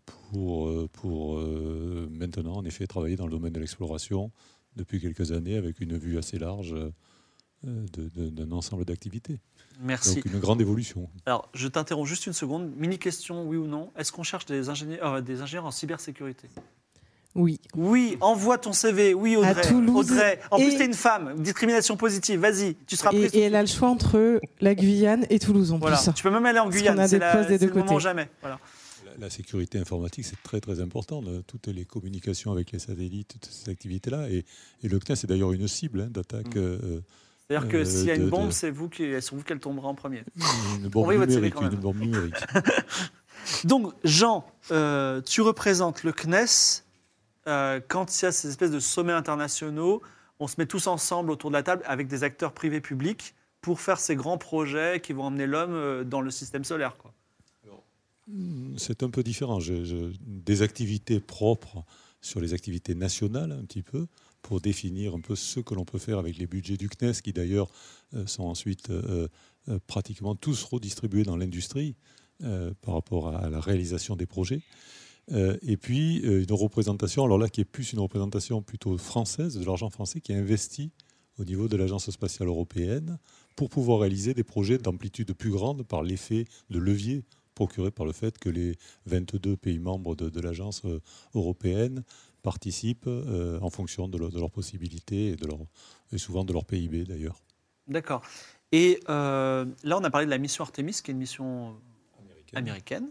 pour, pour maintenant, en effet, travailler dans le domaine de l'exploration depuis quelques années avec une vue assez large d'un ensemble d'activités. Merci. Donc une grande évolution. Alors, je t'interromps juste une seconde. Mini question, oui ou non Est-ce qu'on cherche des ingénieurs, euh, des ingénieurs en cybersécurité? Oui. Oui, envoie ton CV. Oui, Audrey. À Toulouse Audrey. En et- plus, t'es une femme. Discrimination positive. Vas-y, tu seras prise. Et, et elle a le choix entre la Guyane et Toulouse en Voilà. plus. Tu peux même aller en Parce Guyane. qu'on a des la- postes des deux le côtés. jamais. Voilà. La, la sécurité informatique, c'est très très important. là, Toutes les communications avec les satellites, toutes ces activités-là. Et, et le CNES est d'ailleurs une cible hein, d'attaque. Mm. euh, C'est-à-dire que Euh, s'il y a une de- bombe, de- c'est vous qui, sur vous qu'elle tombera en premier. une bombe votre numérique. quand même. Une bombe numérique. Donc, Jean, euh, tu représentes le CNES. euh, quand il y a ces espèces de sommets internationaux, on se met tous ensemble autour de la table avec des acteurs privés publics pour faire ces grands projets qui vont emmener l'homme euh, dans le système solaire. Quoi. C'est un peu différent. Je- je- des activités propres sur les activités nationales, un petit peu, pour définir un peu ce que l'on peut faire avec les budgets du CNES, qui d'ailleurs euh, sont ensuite euh, euh, pratiquement tous redistribués dans l'industrie par rapport à, la réalisation des projets. Et puis une représentation, alors là qui est plus une représentation plutôt française, de l'argent français qui est investi au niveau de l'Agence spatiale européenne pour pouvoir réaliser des projets d'amplitude plus grande par l'effet de levier procuré par le fait que les 22 pays membres de, de l'agence européenne participent euh, en fonction de, leur- de leurs possibilités et, de leur, et souvent de leur PIB d'ailleurs. D'accord. Et euh, là, on a parlé de la mission Artemis, qui est une mission américaine.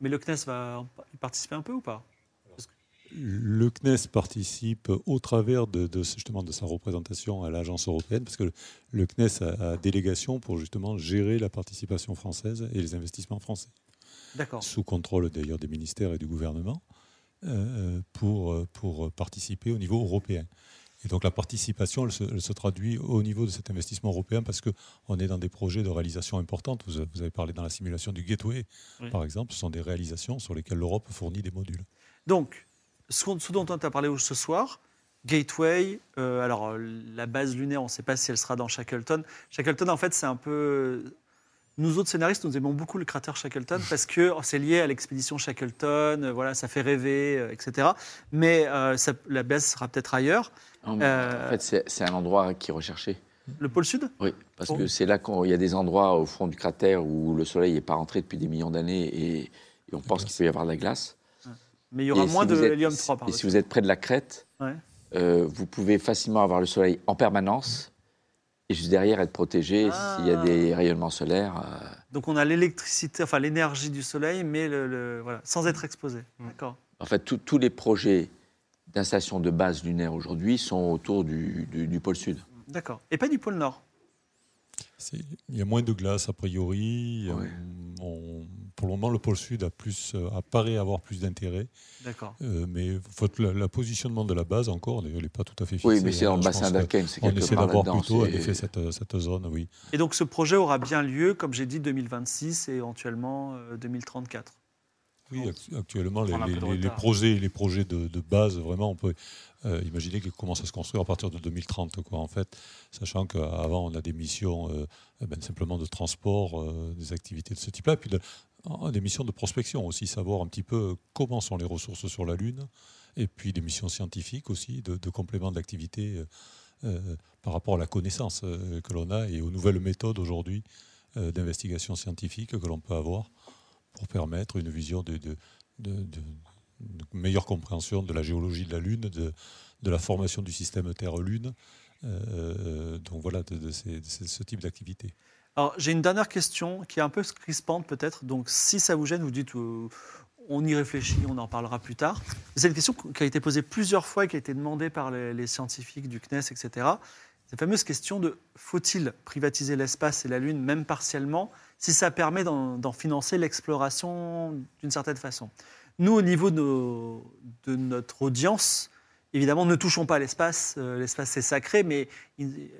Mais le CNES va y participer un peu ou pas? Le CNES participe au travers de, de- justement de sa représentation à l'agence européenne, parce que le, le CNES a, a délégation pour justement gérer la participation française et les investissements français, D'accord. sous contrôle d'ailleurs des ministères et du gouvernement, pour, euh, pour participer au niveau européen. Et donc la participation, elle se, elle se traduit au niveau de cet investissement européen parce qu'on est dans des projets de réalisation importantes. Vous, vous avez parlé dans la simulation du Gateway, Oui. par exemple. Ce sont des réalisations sur lesquelles l'Europe fournit des modules. Donc, ce, dont on t'a parlé ce soir, Gateway, euh, alors euh, la base lunaire, on ne sait pas si elle sera dans Shackleton. Shackleton, en fait, c'est un peu. Nous autres scénaristes, nous aimons beaucoup le cratère Shackleton parce que oh, c'est lié à l'expédition Shackleton, euh, voilà, ça fait rêver, euh, etc. Mais euh, ça- la base sera peut-être ailleurs. Non, Euh, En fait, c'est un endroit qui est recherché. Le pôle Sud? Oui, parce Oh. que c'est là qu'il y a des endroits au fond du cratère où le soleil n'est pas rentré depuis des millions d'années et, et on pense qu'il peut y avoir de la glace. Mais il y aura Et moins si de vous êtes- hélium 3 par Et si vous êtes près de la crête, Ouais. euh, vous pouvez facilement avoir le soleil en permanence et juste derrière être protégé Ah. s'il y a des rayonnements solaires. euh, Donc on a l'électricité, enfin l'énergie du soleil, mais le, le- voilà, sans être exposé. D'accord. En fait, tous- tous les projets d'installations de base lunaire aujourd'hui sont autour du, du- du pôle sud. D'accord. Et pas du pôle Nord. Il y a moins de glace a priori. Ouais. Euh, on- pour le moment, le pôle sud a plus, euh, apparaît avoir plus d'intérêt. D'accord. Euh, mais faut- la, la positionnement de la base encore, elle n'est pas tout à fait fixée. Oui, mais c'est dans hein. le bassin c'est On essaie d'avoir plutôt en effet cette, cette zone, oui. Et donc ce projet aura bien lieu, comme j'ai dit, 2026 et éventuellement euh, 2034. Oui, actu- actuellement, les, projets, les projets de, de base, vraiment, on peut euh, imaginer qu'ils commencent à se construire à partir de 2030, quoi, en fait, sachant qu'avant, on a des missions euh, ben, simplement de transport, euh, des activités de ce type-là, puis de- des missions de prospection aussi, savoir un petit peu comment sont les ressources sur la Lune, et puis des missions scientifiques aussi, de, de complément d'activité par rapport à la connaissance que l'on a et aux nouvelles méthodes aujourd'hui d'investigation scientifique que l'on peut avoir pour permettre une vision de, meilleure compréhension de la géologie de la Lune, de, la formation du système Terre-Lune. Euh, donc voilà, de, ce type d'activité. Alors j'ai une dernière question qui est un peu crispante peut-être. Donc si ça vous gêne, vous dites euh, on y réfléchit, on en parlera plus tard. C'est une question qui a été posée plusieurs fois et qui a été demandée par les, les scientifiques du CNES, etc. Cette fameuse question de faut-il privatiser l'espace et la Lune, même partiellement, si ça permet d'en financer l'exploration d'une certaine façon. Nous, au niveau de, nos- de notre audience, évidemment, ne touchons pas l'espace. Euh, l'espace, c'est sacré, mais il-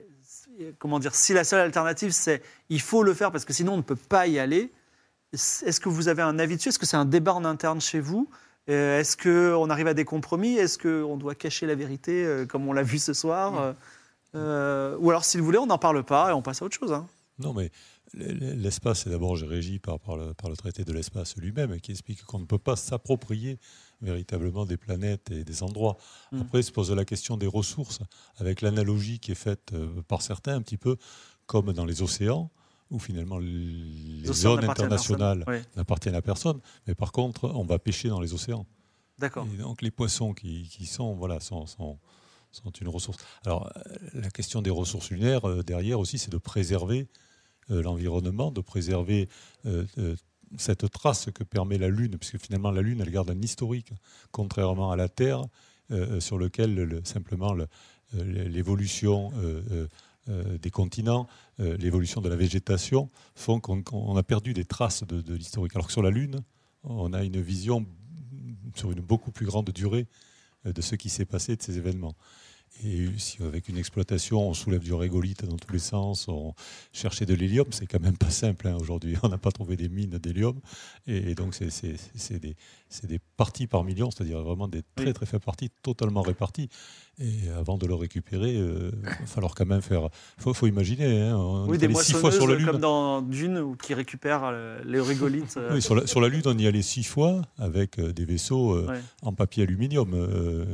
comment dire, si la seule alternative, c'est il faut le faire parce que sinon on ne peut pas y aller, est-ce que vous avez un avis dessus? Est-ce que c'est un débat en interne chez vous? Euh, Est-ce qu'on arrive à des compromis? Est-ce qu'on doit cacher la vérité euh, comme on l'a vu ce soir? Euh, euh, Ou alors, si vous voulez, on n'en parle pas et on passe à autre chose. hein. Non, mais l'espace est d'abord régi par, par, le, par le traité de l'espace lui-même, qui explique qu'on ne peut pas s'approprier véritablement des planètes et des endroits. Mm. Après, se pose la question des ressources, avec l'analogie qui est faite euh, par certains, un petit peu comme dans les océans, où finalement les, zones n'appartiennent à personne. internationales Oui, n'appartiennent à personne, mais par contre, on va pêcher dans les océans. D'accord. Et donc les poissons qui, qui sont, voilà, sont, sont, sont une ressource. Alors euh, la question des ressources lunaires, euh, derrière aussi, c'est de préserver l'environnement, de préserver euh, euh, cette trace que permet la Lune, puisque finalement la Lune, elle garde un historique, contrairement à la Terre, euh, sur lequel le- simplement le- euh, l'évolution euh, euh, euh, des continents, euh, l'évolution de la végétation font qu'on a perdu des traces de, l'historique. Alors que sur la Lune, on a une vision sur une beaucoup plus grande durée euh, de ce qui s'est passé, de ces événements. Et si avec une exploitation, on soulève du régolithe dans tous les sens, on cherchait de l'hélium, c'est quand même pas simple hein, aujourd'hui. On n'a pas trouvé des mines d'hélium. Et, donc, c'est- des, parties par million, c'est-à-dire vraiment des très très faibles parties, totalement réparties. Et avant de le récupérer, euh, il va falloir quand même faire. Il faut, faut imaginer, hein, on Oui, des six fois sur la Lune. comme dans Dune qui récupèrent euh, les régolithes. euh, Oui, sur, la, sur la Lune, on y allait six fois avec euh, des vaisseaux euh, ouais. en papier aluminium euh,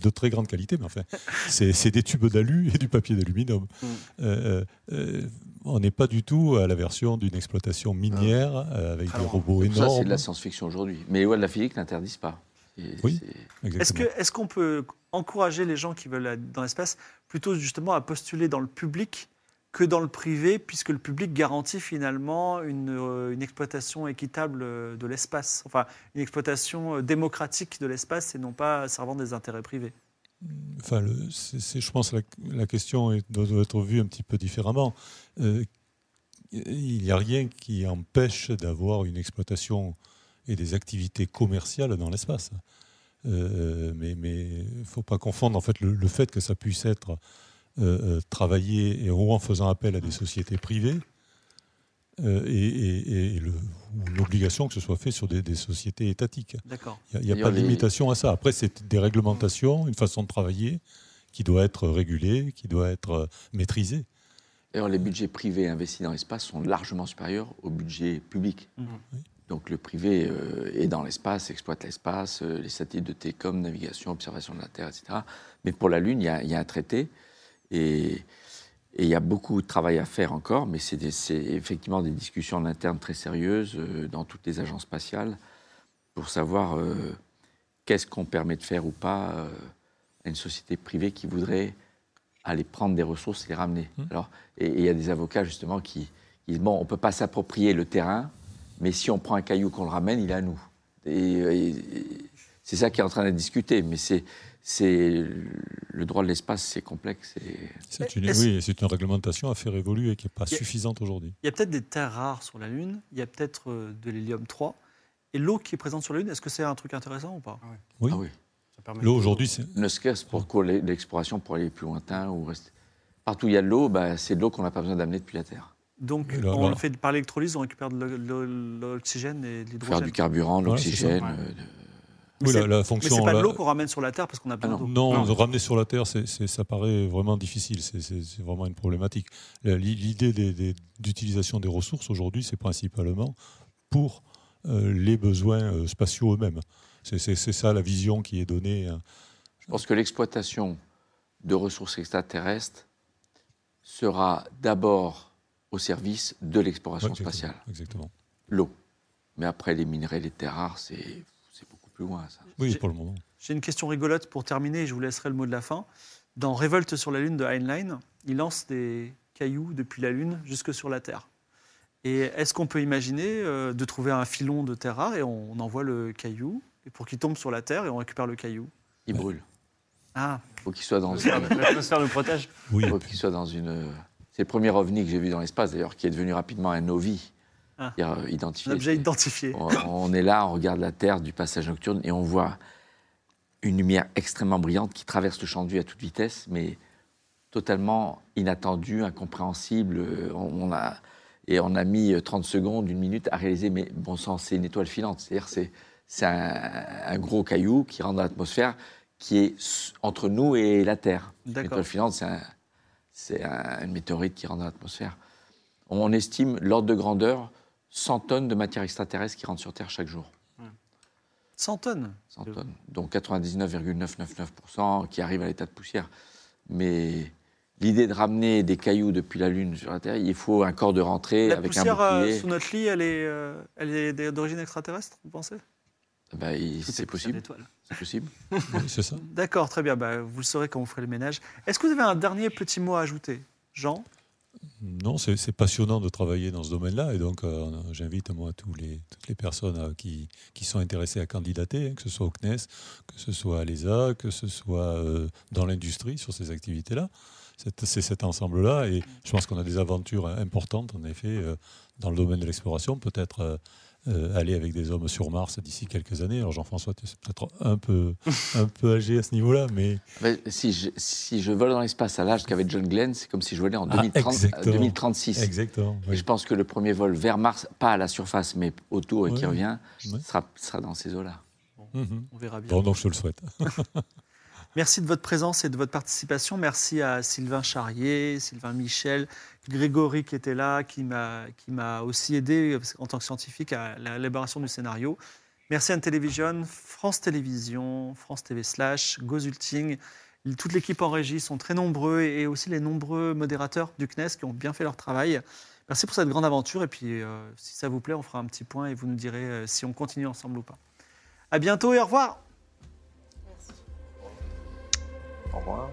de très grande qualité, mais enfin, c'est c'est des tubes d'alu et du papier d'aluminium. Mm. Euh, euh, on n'est pas du tout à la version d'une exploitation minière euh, avec Ah des robots Ça, énormes. c'est de la science-fiction aujourd'hui. Mais les lois de la physique n'interdisent pas. Et Oui. c'est- Est-ce Exactement. que- est-ce qu'on peut encourager les gens qui veulent aller dans l'espace plutôt justement à postuler dans le public que dans le privé, puisque le public garantit finalement une, euh, une exploitation équitable de l'espace, enfin une exploitation démocratique de l'espace et non pas servant des intérêts privés? Enfin, le- je pense que la, question est- doit, être vue un petit peu différemment. Euh, il n'y a rien qui empêche d'avoir une exploitation et des activités commerciales dans l'espace. Euh, mais il ne faut pas confondre en fait, le, fait que ça puisse être euh, travaillé ou en faisant appel à des sociétés privées euh, et, et- et le- ou l'obligation que ce soit fait sur des, des sociétés étatiques. D'accord. Il n'y a, pas de les- limitation à ça. Après, c'est des réglementations, une façon de travailler qui doit être régulée, qui doit être euh, maîtrisée. D'ailleurs, les budgets privés investis dans l'espace sont largement supérieurs aux budgets publics. Mhm. Donc le privé euh, est dans l'espace, exploite l'espace, euh, les satellites de télécom, navigation, observation de la Terre, etc. Mais pour la Lune, il y y a un traité et, et il y a beaucoup de travail à faire encore, mais c'est effectivement des discussions en interne très sérieuses euh, dans toutes les agences spatiales pour savoir euh, qu'est-ce qu'on permet de faire ou pas euh, à une société privée qui voudrait aller prendre des ressources et les ramener. Alors, et il y a des avocats justement qui, qui disent bon, on peut pas s'approprier le terrain, mais si on prend un caillou qu'on le ramène, il est à nous. Et, et- et c'est ça qui est en train d'être discuté, mais c'est c'est le droit de l'espace, c'est complexe. et- C'est une, Est-ce- oui, c'est une réglementation à faire évoluer qui n'est pas a- suffisante aujourd'hui. Il y a peut-être des terres rares sur la Lune, il y a peut-être euh, de l'hélium 3. Et l'eau qui est présente sur la Lune, est-ce que c'est un truc intéressant ou pas? Oui. Ah oui. Ça permet L'eau aujourd'hui, c'est Ne serait-ce pour l'exploration pour aller plus lointain ou rester. Partout où il y a de l'eau, bah, c'est de l'eau qu'on n'a pas besoin d'amener depuis la Terre. Donc, Oui, là, on là. le fait par l'électrolyse, on récupère de l'o- l'o- l'occygène et de Faire l'hydrogène. du carburant, de l'oxygène. ça. Mais la, la Mais fonction. c'est pas de la- l'eau qu'on ramène sur la Terre parce qu'on a besoin non. d'eau. Non, ramener sur la Terre, ça paraît vraiment difficile. C'est, vraiment une problématique. L'idée des- des- d'utilisation des ressources aujourd'hui, c'est principalement pour euh, les besoins euh, spatiaux eux-mêmes. C'est, ça la vision qui est donnée. hein. Je pense que l'exploitation de ressources extraterrestres sera d'abord au service de l'exploration Ouais, spatiale. Exactement. L'eau. Mais après, les minerais, les terres rares, c'est plus loin, ça. Oui, J'ai- pour le moment. J'ai une question rigolote pour terminer, et je vous laisserai le mot de la fin. Dans Révolte sur la Lune de Heinlein, il lance des cailloux depuis la Lune jusque sur la Terre. Et est-ce qu'on peut imaginer euh, de trouver un filon de terre rare et on, on envoie le caillou et pour qu'il tombe sur la Terre et on récupère le caillou? Il brûle. Ah, Il faut qu'il soit dans L'atmosphère nous protège. Oui. faut qu'il soit dans une. C'est le premier ovni que j'ai vu dans l'espace, d'ailleurs, qui est devenu rapidement un OVI. Ah. Euh, un identifié. objet identifié. On, on est là, on regarde la Terre du passage nocturne et on voit une lumière extrêmement brillante qui traverse le champ de vue à toute vitesse, mais totalement inattendue, incompréhensible. Euh, On, on a, et on a mis euh, 30 secondes, une minute à réaliser, mais bon sang, c'est une étoile filante. C'est-à-dire, c'est, c'est un, un gros caillou qui rentre dans l'atmosphère, qui est entre nous et la Terre. Une D'accord. étoile filante, c'est, un, c'est un- une météorite qui rentre dans l'atmosphère. On estime l'ordre de grandeur 100 tonnes de matière extraterrestre qui rentre sur Terre chaque jour. 100 tonnes. 100 tonnes. Donc 99,999% qui arrivent à l'état de poussière. Mais l'idée de ramener des cailloux depuis la Lune sur la Terre, il faut un corps de rentrée La avec un poussière euh, bouclier. sous notre lit, elle est, euh, elle est d'origine extraterrestre, vous pensez? Ben, Toutes c'est possible. C'est possible. Oui, c'est ça. D'accord, très bien. Bah, vous le saurez quand vous ferez le ménage. Est-ce que vous avez un dernier petit mot à ajouter? Jean? Non, c'est passionnant de travailler dans ce domaine-là. Et donc, euh, j'invite moi tous les, toutes les personnes euh, qui, qui sont intéressées à candidater, hein, que ce soit au CNES, que ce soit à l'ESA, que ce soit euh, dans l'industrie sur ces activités-là. C'est cet ensemble-là. Et je pense qu'on a des aventures importantes, en effet, dans le domaine de l'exploration. Peut-être euh, euh, aller avec des hommes sur Mars d'ici quelques années. Alors, Jean-François, tu es peut-être un peu, un peu âgé à ce niveau-là, mais si, je, si je vole dans l'espace à l'âge qu'avait John Glenn, c'est comme si je volais en Ah, 2030, exactement. 2036. exactement. Et oui. je pense que le premier vol vers Mars, pas à la surface, mais autour et qui Ouais. revient, Ouais. sera, sera dans ces eaux-là. Mhm. On verra bien. Bon, donc, je te le souhaite. Merci de votre présence et de votre participation. Merci à Sylvain Charrier, Sylvain Michel, Grégory qui était là, qui m'a aussi aidé en tant que scientifique à l'élaboration du scénario. Merci à Télévision, France Télévisions, France TV Slash, Gozulting. Toute l'équipe en régie sont très nombreux et aussi les nombreux modérateurs du CNES qui ont bien fait leur travail. Merci pour cette grande aventure et puis euh, si ça vous plaît, on fera un petit point et vous nous direz euh, si on continue ensemble ou pas. À bientôt et au revoir. Au revoir.